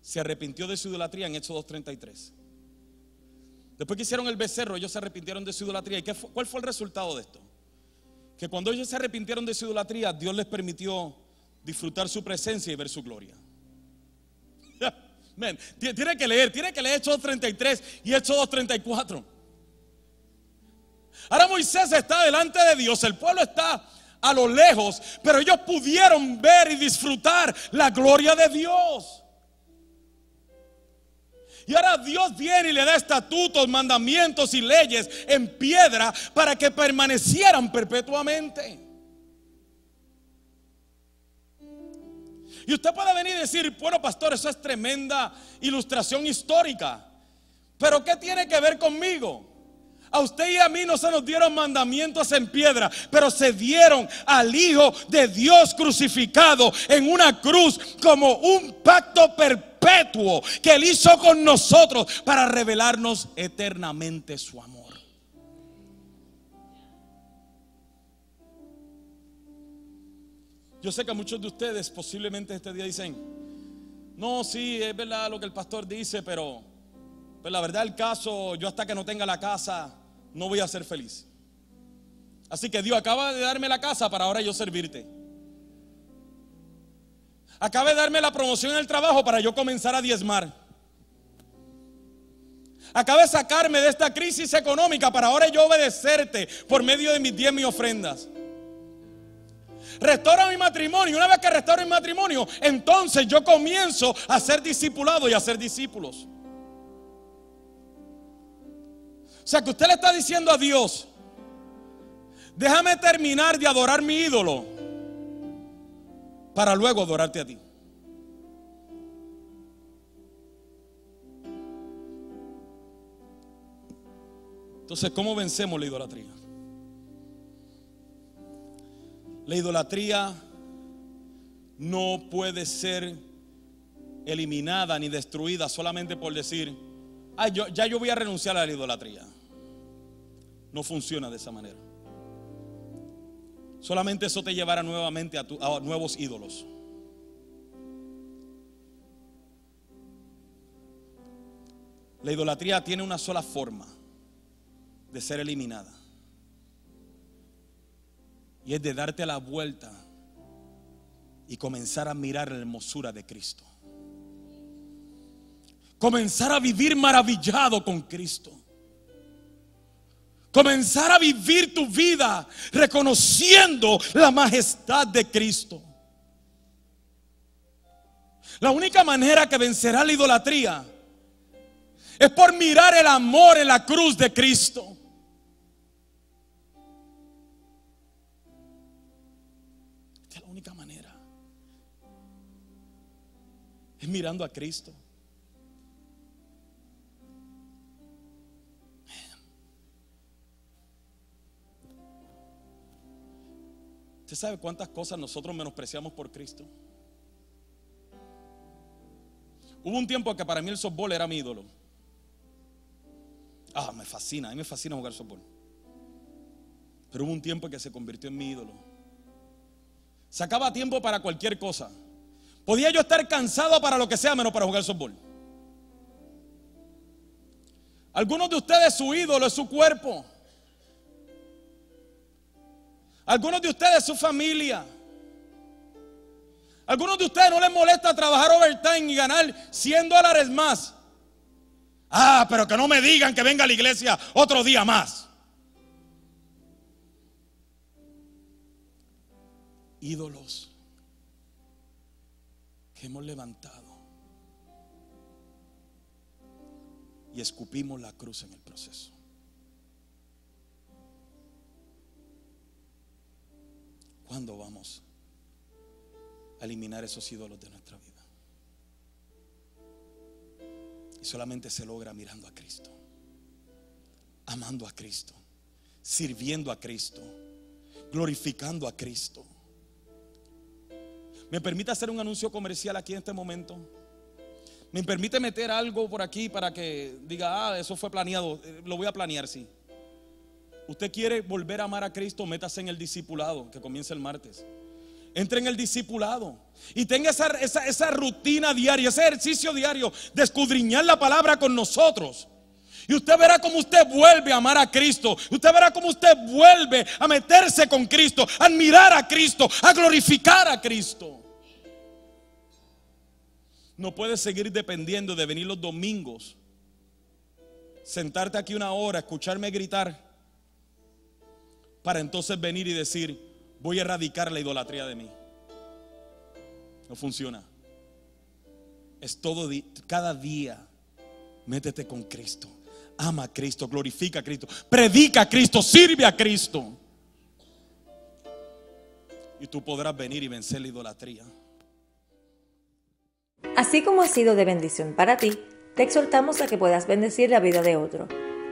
Speaker 2: se arrepintió de su idolatría en Hechos 2.33. Después que hicieron el becerro, ellos se arrepintieron de su idolatría. ¿Y qué cuál fue el resultado de esto? Que cuando ellos se arrepintieron de su idolatría, Dios les permitió disfrutar su presencia y ver su gloria. tiene que leer, tiene que leer Hechos 2.33 y Hechos 2.34. Ahora Moisés está delante de Dios, el pueblo está a lo lejos, pero ellos pudieron ver y disfrutar la gloria de Dios. Y ahora Dios viene y le da estatutos, mandamientos y leyes en piedra para que permanecieran perpetuamente. Y usted puede venir y decir, bueno, pastor, eso es tremenda ilustración histórica. Pero ¿qué tiene que ver conmigo? A usted y a mí no se nos dieron mandamientos en piedra, pero se dieron al Hijo de Dios crucificado en una cruz como un pacto perpetuo que Él hizo con nosotros para revelarnos eternamente su amor. Yo sé que muchos de ustedes posiblemente este día dicen, no, sí, es verdad lo que el pastor dice, pero, pero la verdad el caso, yo hasta que no tenga la casa, no voy a ser feliz. Así que Dios acaba de darme la casa para ahora yo servirte. Acaba de darme la promoción en el trabajo para yo comenzar a diezmar. Acaba de sacarme de esta crisis económica para ahora yo obedecerte por medio de mis diez y ofrendas. Restaura mi matrimonio. Una vez que restauro mi matrimonio, entonces yo comienzo a ser discipulado y a ser discípulos. O sea que usted le está diciendo a Dios, déjame terminar de adorar mi ídolo para luego adorarte a ti. Entonces, ¿cómo vencemos la idolatría? La idolatría no puede ser eliminada ni destruida solamente por decir, Ay, yo, ya yo voy a renunciar a la idolatría. No funciona de esa manera. Solamente eso te llevará nuevamente a, nuevos ídolos. La idolatría tiene una sola forma de ser eliminada. Y es de darte la vuelta y comenzar a mirar la hermosura de Cristo. Comenzar a vivir maravillado con Cristo Comenzar a vivir tu vida reconociendo la majestad de Cristo. La única manera que vencerá la idolatría es por mirar el amor en la cruz de Cristo. Esta es la única manera. Es mirando a Cristo. ¿Usted sabe cuántas cosas nosotros menospreciamos por Cristo? Hubo un tiempo que para mí el softball era mi ídolo. Ah, me fascina, a mí me fascina jugar softball. Pero hubo un tiempo que se convirtió en mi ídolo. Sacaba tiempo para cualquier cosa. Podía yo estar cansado para lo que sea, menos para jugar softball. Algunos de ustedes su ídolo es su cuerpo. Algunos de ustedes su familia. Algunos de ustedes no les molesta trabajar overtime y ganar 100 dólares más. Ah, pero que no me digan que venga a la iglesia otro día más. Ídolos que hemos levantado y escupimos la cruz en el proceso. ¿Cuándo vamos a eliminar esos ídolos de nuestra vida? Y solamente se logra mirando a Cristo, amando a Cristo, sirviendo a Cristo, glorificando a Cristo. ¿Me permite hacer un anuncio comercial aquí en este momento? ¿Me permite meter algo por aquí para que diga, ah, eso fue planeado? Eh, Lo voy a planear, sí. Usted quiere volver a amar a Cristo, métase en el discipulado que comienza el martes. Entre en el discipulado y tenga esa, esa, esa rutina diaria, ese ejercicio diario de escudriñar la palabra con nosotros. Y usted verá cómo usted vuelve a amar a Cristo. Usted verá cómo usted vuelve a meterse con Cristo, a admirar a Cristo, a glorificar a Cristo. No puedes seguir dependiendo de venir los domingos, sentarte aquí una hora, escucharme gritar, para entonces venir y decir, voy a erradicar la idolatría de mí. No funciona. Es todo, cada día, métete con Cristo. Ama a Cristo, glorifica a Cristo, predica a Cristo, sirve a Cristo. Y tú podrás venir y vencer la idolatría.
Speaker 1: Así como ha sido de bendición para ti, te exhortamos a que puedas bendecir la vida de otro.